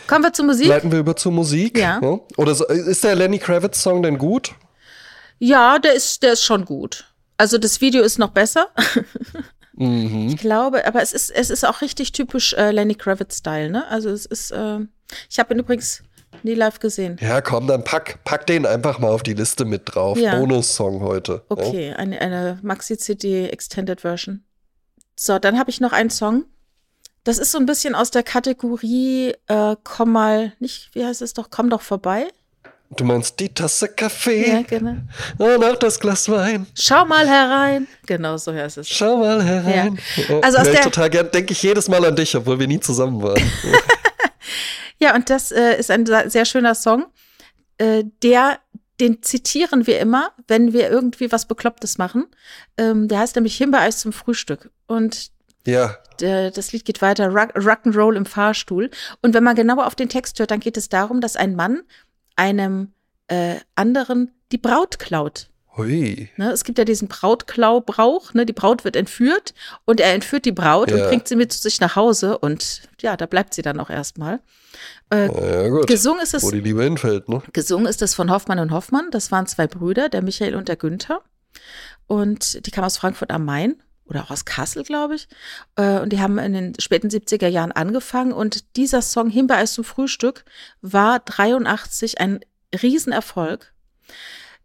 Kommen wir zur Musik. Leiten wir über zur Musik. Ja. Oder so, ist der Lenny Kravitz-Song denn gut? Ja, der ist, der ist schon gut. Also das Video ist noch besser. Mhm. Ich glaube, aber es ist, es ist auch richtig typisch äh, Lenny Kravitz-Style, ne? Also es ist, äh, ich habe ihn übrigens nie live gesehen. Ja, komm, dann pack, pack den einfach mal auf die Liste mit drauf. Ja. Bonus-Song heute. Ja. Okay, eine, eine Maxi-CD Extended Version. So, dann habe ich noch einen Song. Das ist so ein bisschen aus der Kategorie äh, Komm mal, nicht, wie heißt es doch, komm doch vorbei. Du meinst die Tasse Kaffee Ja, genau. und auch das Glas Wein. Schau mal herein. Genau, so heißt es. Schau mal herein. Ja. Also aus ich der- total gern, denke ich jedes Mal an dich, obwohl wir nie zusammen waren. (laughs) Ja, und das äh, ist ein sehr schöner Song. Äh, der, den zitieren wir immer, wenn wir irgendwie was Beklopptes machen. Ähm, der heißt nämlich Himbeereis zum Frühstück. Und ja, der, das Lied geht weiter, Rock, Rock'n'Roll im Fahrstuhl. Und wenn man genauer auf den Text hört, dann geht es darum, dass ein Mann einem äh, anderen die Braut klaut. Hui. Ne? Es gibt ja diesen Brautklau-Brauch, ne? die Braut wird entführt und er entführt die Braut Ja. und bringt sie mit zu sich nach Hause und ja, da bleibt sie dann auch erstmal. Äh, Ja, gut. gesungen ist es Wo die Liebe hinfällt, ne? Gesungen ist es von Hoffmann und Hoffmann. Das waren zwei Brüder, der Michael und der Günther. Und die kamen aus Frankfurt am Main oder auch aus Kassel, glaube ich. Äh, Und die haben in den späten 70er Jahren angefangen. Und dieser Song Himbeereis zum Frühstück war 83 ein Riesenerfolg.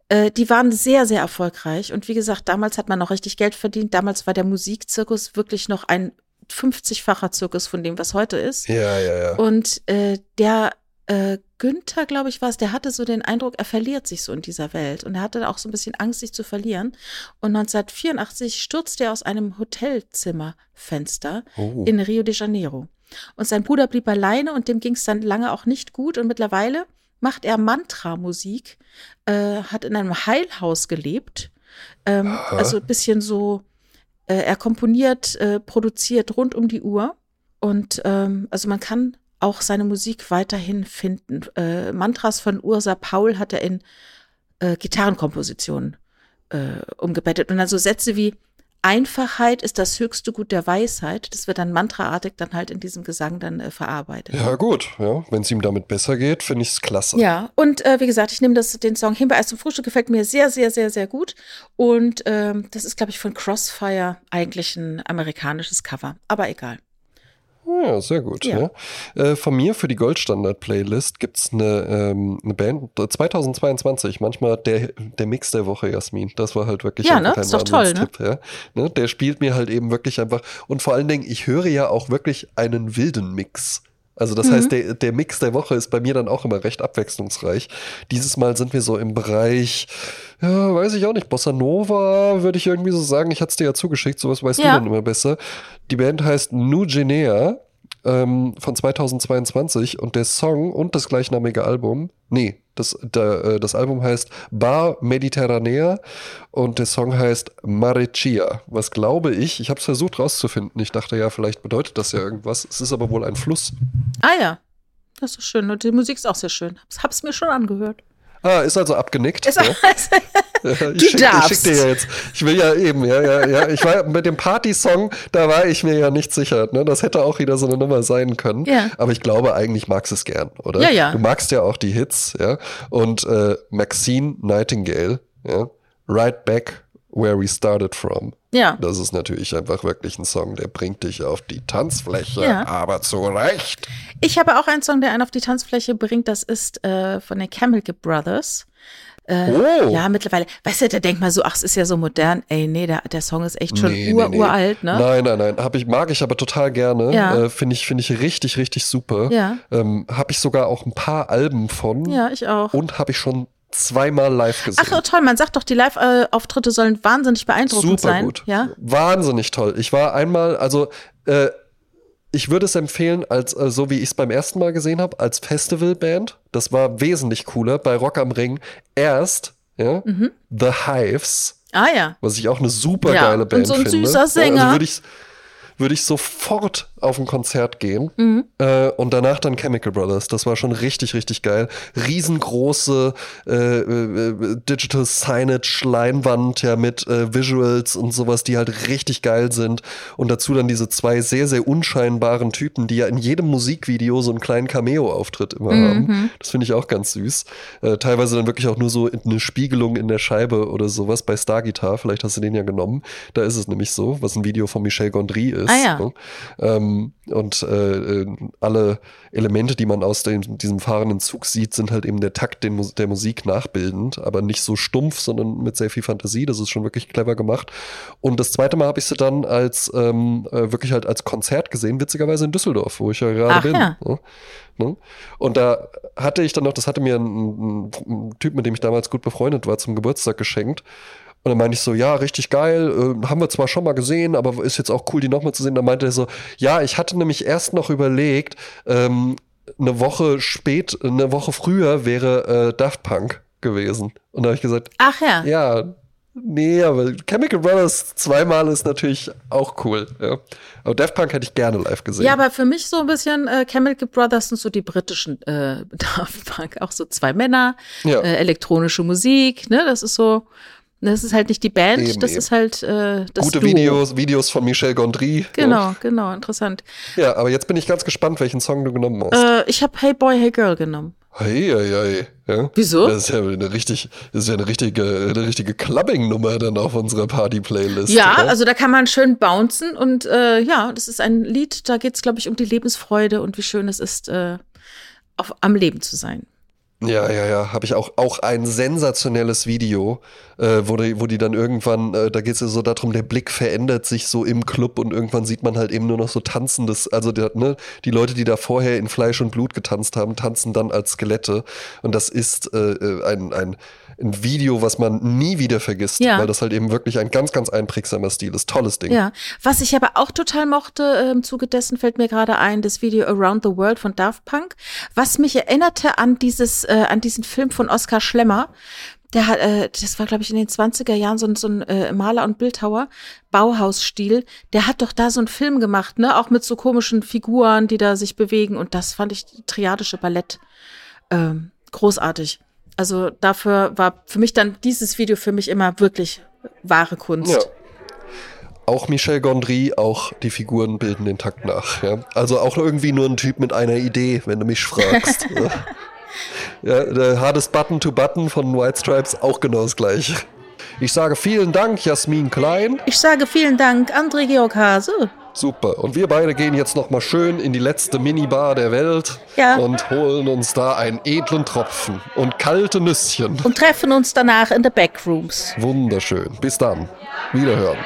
Äh, Die waren sehr, sehr erfolgreich. Und wie gesagt, damals hat man noch richtig Geld verdient. Damals war der Musikzirkus wirklich noch ein 50-facher Zirkus von dem, was heute ist. Ja, ja, ja. Und äh, der äh, Günther, glaube ich, war es, der hatte so den Eindruck, er verliert sich so in dieser Welt. Und er hatte auch so ein bisschen Angst, sich zu verlieren. Und 1984 stürzte er aus einem Hotelzimmerfenster Oh. in Rio de Janeiro. Und sein Bruder blieb alleine und dem ging es dann lange auch nicht gut. Und mittlerweile macht er Mantra-Musik, äh, hat in einem Heilhaus gelebt. Ähm, also ein bisschen so, äh, er komponiert, äh, produziert rund um die Uhr. Und ähm, also man kann auch seine Musik weiterhin finden. Äh, Mantras von Ursa Paul hat er in äh, Gitarrenkompositionen äh, umgebettet. Und dann so Sätze wie Einfachheit ist das höchste Gut der Weisheit. Das wird dann mantraartig dann halt in diesem Gesang dann äh, verarbeitet. ja, gut. Ja, Wenn es ihm damit besser geht, finde ich es klasse. Ja, und äh, wie gesagt, ich nehme das, den Song Himbeereis zum Frühstück, gefällt mir sehr, sehr, sehr, sehr gut. Und ähm, das ist, glaube ich, von Crossfire eigentlich ein amerikanisches Cover. Aber egal. Ja, sehr gut. Ja. Ja. Äh, von mir für die Goldstandard-Playlist gibt es eine, ähm, eine Band, äh, 2022, manchmal der, der Mix der Woche, Jasmin. Das war halt wirklich Ja, einfach ne? Ist doch toll, ne? Ja. Ne? Der spielt mir halt eben wirklich einfach. Und vor allen Dingen, ich höre ja auch wirklich einen wilden Mix. Also das Mhm. heißt, der, der Mix der Woche ist bei mir dann auch immer recht abwechslungsreich. Dieses Mal sind wir so im Bereich, ja, weiß ich auch nicht, Bossa Nova, würde ich irgendwie so sagen. Ich hatte es dir ja zugeschickt, sowas weißt Ja. du dann immer besser. Die Band heißt New Guinea ähm, von 2022 und der Song und das gleichnamige Album, nee, das, der, äh, das Album heißt Bar Mediterranea und der Song heißt Mareccia. Was glaube ich, ich habe es versucht rauszufinden. Ich dachte ja, vielleicht bedeutet das ja irgendwas. Es ist aber wohl ein Fluss. Ah ja, das ist schön. Und die Musik ist auch sehr schön. Hab's, hab's mir schon angehört. Ah, ist also abgenickt. Ist ja. (laughs) Du ich schick, ich schick dir ja jetzt. Ich will ja eben, ja, ja, ja. Ich war mit dem Party-Song, da war ich mir ja nicht sicher. Ne? Das hätte auch wieder so eine Nummer sein können. Ja. Aber ich glaube, eigentlich magst du es gern, oder? Ja, ja. Du magst ja auch die Hits, ja. Und äh, Maxine Nightingale, ja. Right Back Where We Started From. Ja. Das ist natürlich einfach wirklich ein Song, der bringt dich auf die Tanzfläche, Ja. aber zurecht. Ich habe auch einen Song, der einen auf die Tanzfläche bringt. Das ist äh, von den Chemical Brothers. Äh, Oh. Ja, mittlerweile. Weißt du, da denkt man so, ach, es ist ja so modern. Ey, nee, der, der Song ist echt schon Nee, ur, nee, nee. uralt, ne? Nein, nein, nein. Hab ich, mag ich aber total gerne. Ja. Äh, Finde ich, finde ich richtig, richtig super. Ja. Ähm, habe ich sogar auch ein paar Alben von. Ja, ich auch. Und habe ich schon zweimal live gesehen. Ach, oh, toll, man sagt doch, die Live-Auftritte sollen wahnsinnig beeindruckend Super sein. gut. Ja. Wahnsinnig toll. Ich war einmal, also äh, ich würde es empfehlen, als äh, so wie ich es beim ersten Mal gesehen habe, als Festivalband. Das war wesentlich cooler bei Rock am Ring. Erst ja, Mhm. The Hives, Ah ja. was ich auch eine super Ja, geile und Band so ein finde. süßer Ja, Sänger. Also würde ich, würde ich sofort auf ein Konzert gehen. Mhm. Äh, und danach dann Chemical Brothers. Das war schon richtig, richtig geil. Riesengroße äh, äh, Digital Signage Leinwand ja mit äh, Visuals und sowas, die halt richtig geil sind. Und dazu dann diese zwei sehr, sehr unscheinbaren Typen, die ja in jedem Musikvideo so einen kleinen Cameo-Auftritt immer Mhm. haben. Das finde ich auch ganz süß. Äh, teilweise dann wirklich auch nur so eine Spiegelung in der Scheibe oder sowas bei Star Guitar. Vielleicht hast du den ja genommen. Da ist es nämlich so, was ein Video von Michel Gondry ist. Ah ja. ne? Ähm, und äh, äh, alle Elemente, die man aus dem, diesem fahrenden Zug sieht, sind halt eben der Takt den, der Musik nachbildend, aber nicht so stumpf, sondern mit sehr viel Fantasie. Das ist schon wirklich clever gemacht. Und das zweite Mal habe ich sie dann als ähm, äh, wirklich halt als Konzert gesehen, witzigerweise in Düsseldorf, wo ich ja gerade Ach bin. ja. Ne? Ne? Und da hatte ich dann noch, das hatte mir ein, ein Typ, mit dem ich damals gut befreundet war, zum Geburtstag geschenkt. Und dann meinte ich so, ja, richtig geil, äh, haben wir zwar schon mal gesehen, aber ist jetzt auch cool, die nochmal zu sehen. Dann meinte er so, ja, ich hatte nämlich erst noch überlegt, ähm, eine Woche spät, eine Woche früher wäre äh, Daft Punk gewesen. Und da habe ich gesagt, Ach ja. ja, nee, aber Chemical Brothers zweimal ist natürlich auch cool. Ja. Aber Daft Punk hätte ich gerne live gesehen. Ja, aber für mich so ein bisschen äh, Chemical Brothers sind so die britischen äh, (laughs) Daft Punk, auch so zwei Männer, Ja. äh, elektronische Musik, ne? Das ist so, das ist halt nicht die Band, Eben, das eben. ist halt äh, das Gute Duo. Videos, Videos von Michel Gondry. Genau, genau, interessant. Ja. ja, aber jetzt bin ich ganz gespannt, welchen Song du genommen hast. Äh, ich habe Hey Boy, Hey Girl genommen. Hey, hey, hey. Ja? Wieso? Das ist ja eine richtig, das ist ja eine richtige, eine richtige Clubbing-Nummer dann auf unserer Party-Playlist. Ja, oder? also da kann man schön bouncen und äh, ja, das ist ein Lied, da geht es, glaube ich, um die Lebensfreude und wie schön es ist, äh, auf, am Leben zu sein. Ja, ja, ja, habe ich auch, auch ein sensationelles Video, äh, wo, die, wo die dann irgendwann, äh, da geht es ja so darum, der Blick verändert sich so im Club und irgendwann sieht man halt eben nur noch so tanzendes, also der, ne, die Leute, die da vorher in Fleisch und Blut getanzt haben, tanzen dann als Skelette. Und das ist äh, äh, ein, ein, ein Video, was man nie wieder vergisst, Ja. weil das halt eben wirklich ein ganz, ganz einprägsamer Stil ist. Tolles Ding. Ja, was ich aber auch total mochte, äh, im Zuge dessen fällt mir gerade ein, das Video Around the World von Daft Punk, was mich erinnerte an dieses, äh, an diesen Film von Oskar Schlemmer. Der hat, äh, das war, glaube ich, in den 20er Jahren so ein, so ein äh, Maler und Bildhauer, Bauhausstil. Der hat doch da so einen Film gemacht, ne? Auch mit so komischen Figuren, die da sich bewegen. Und das fand ich triadische Ballett ähm, großartig. Also dafür war für mich dann dieses Video für mich immer wirklich wahre Kunst. Ja. Auch Michel Gondry, auch die Figuren bilden den Takt nach. Ja? Also auch irgendwie nur ein Typ mit einer Idee, wenn du mich fragst. (laughs) ja. der Hardest Button to Button von White Stripes auch genau das gleiche. Ich sage vielen Dank, Jasmin Klein. Ich sage vielen Dank, André Georg Hase. Super. Und wir beide gehen jetzt nochmal schön in die letzte Minibar der Welt Ja. und holen uns da einen edlen Tropfen und kalte Nüsschen. und treffen uns danach in the Backrooms. Wunderschön. Bis dann. Wiederhören.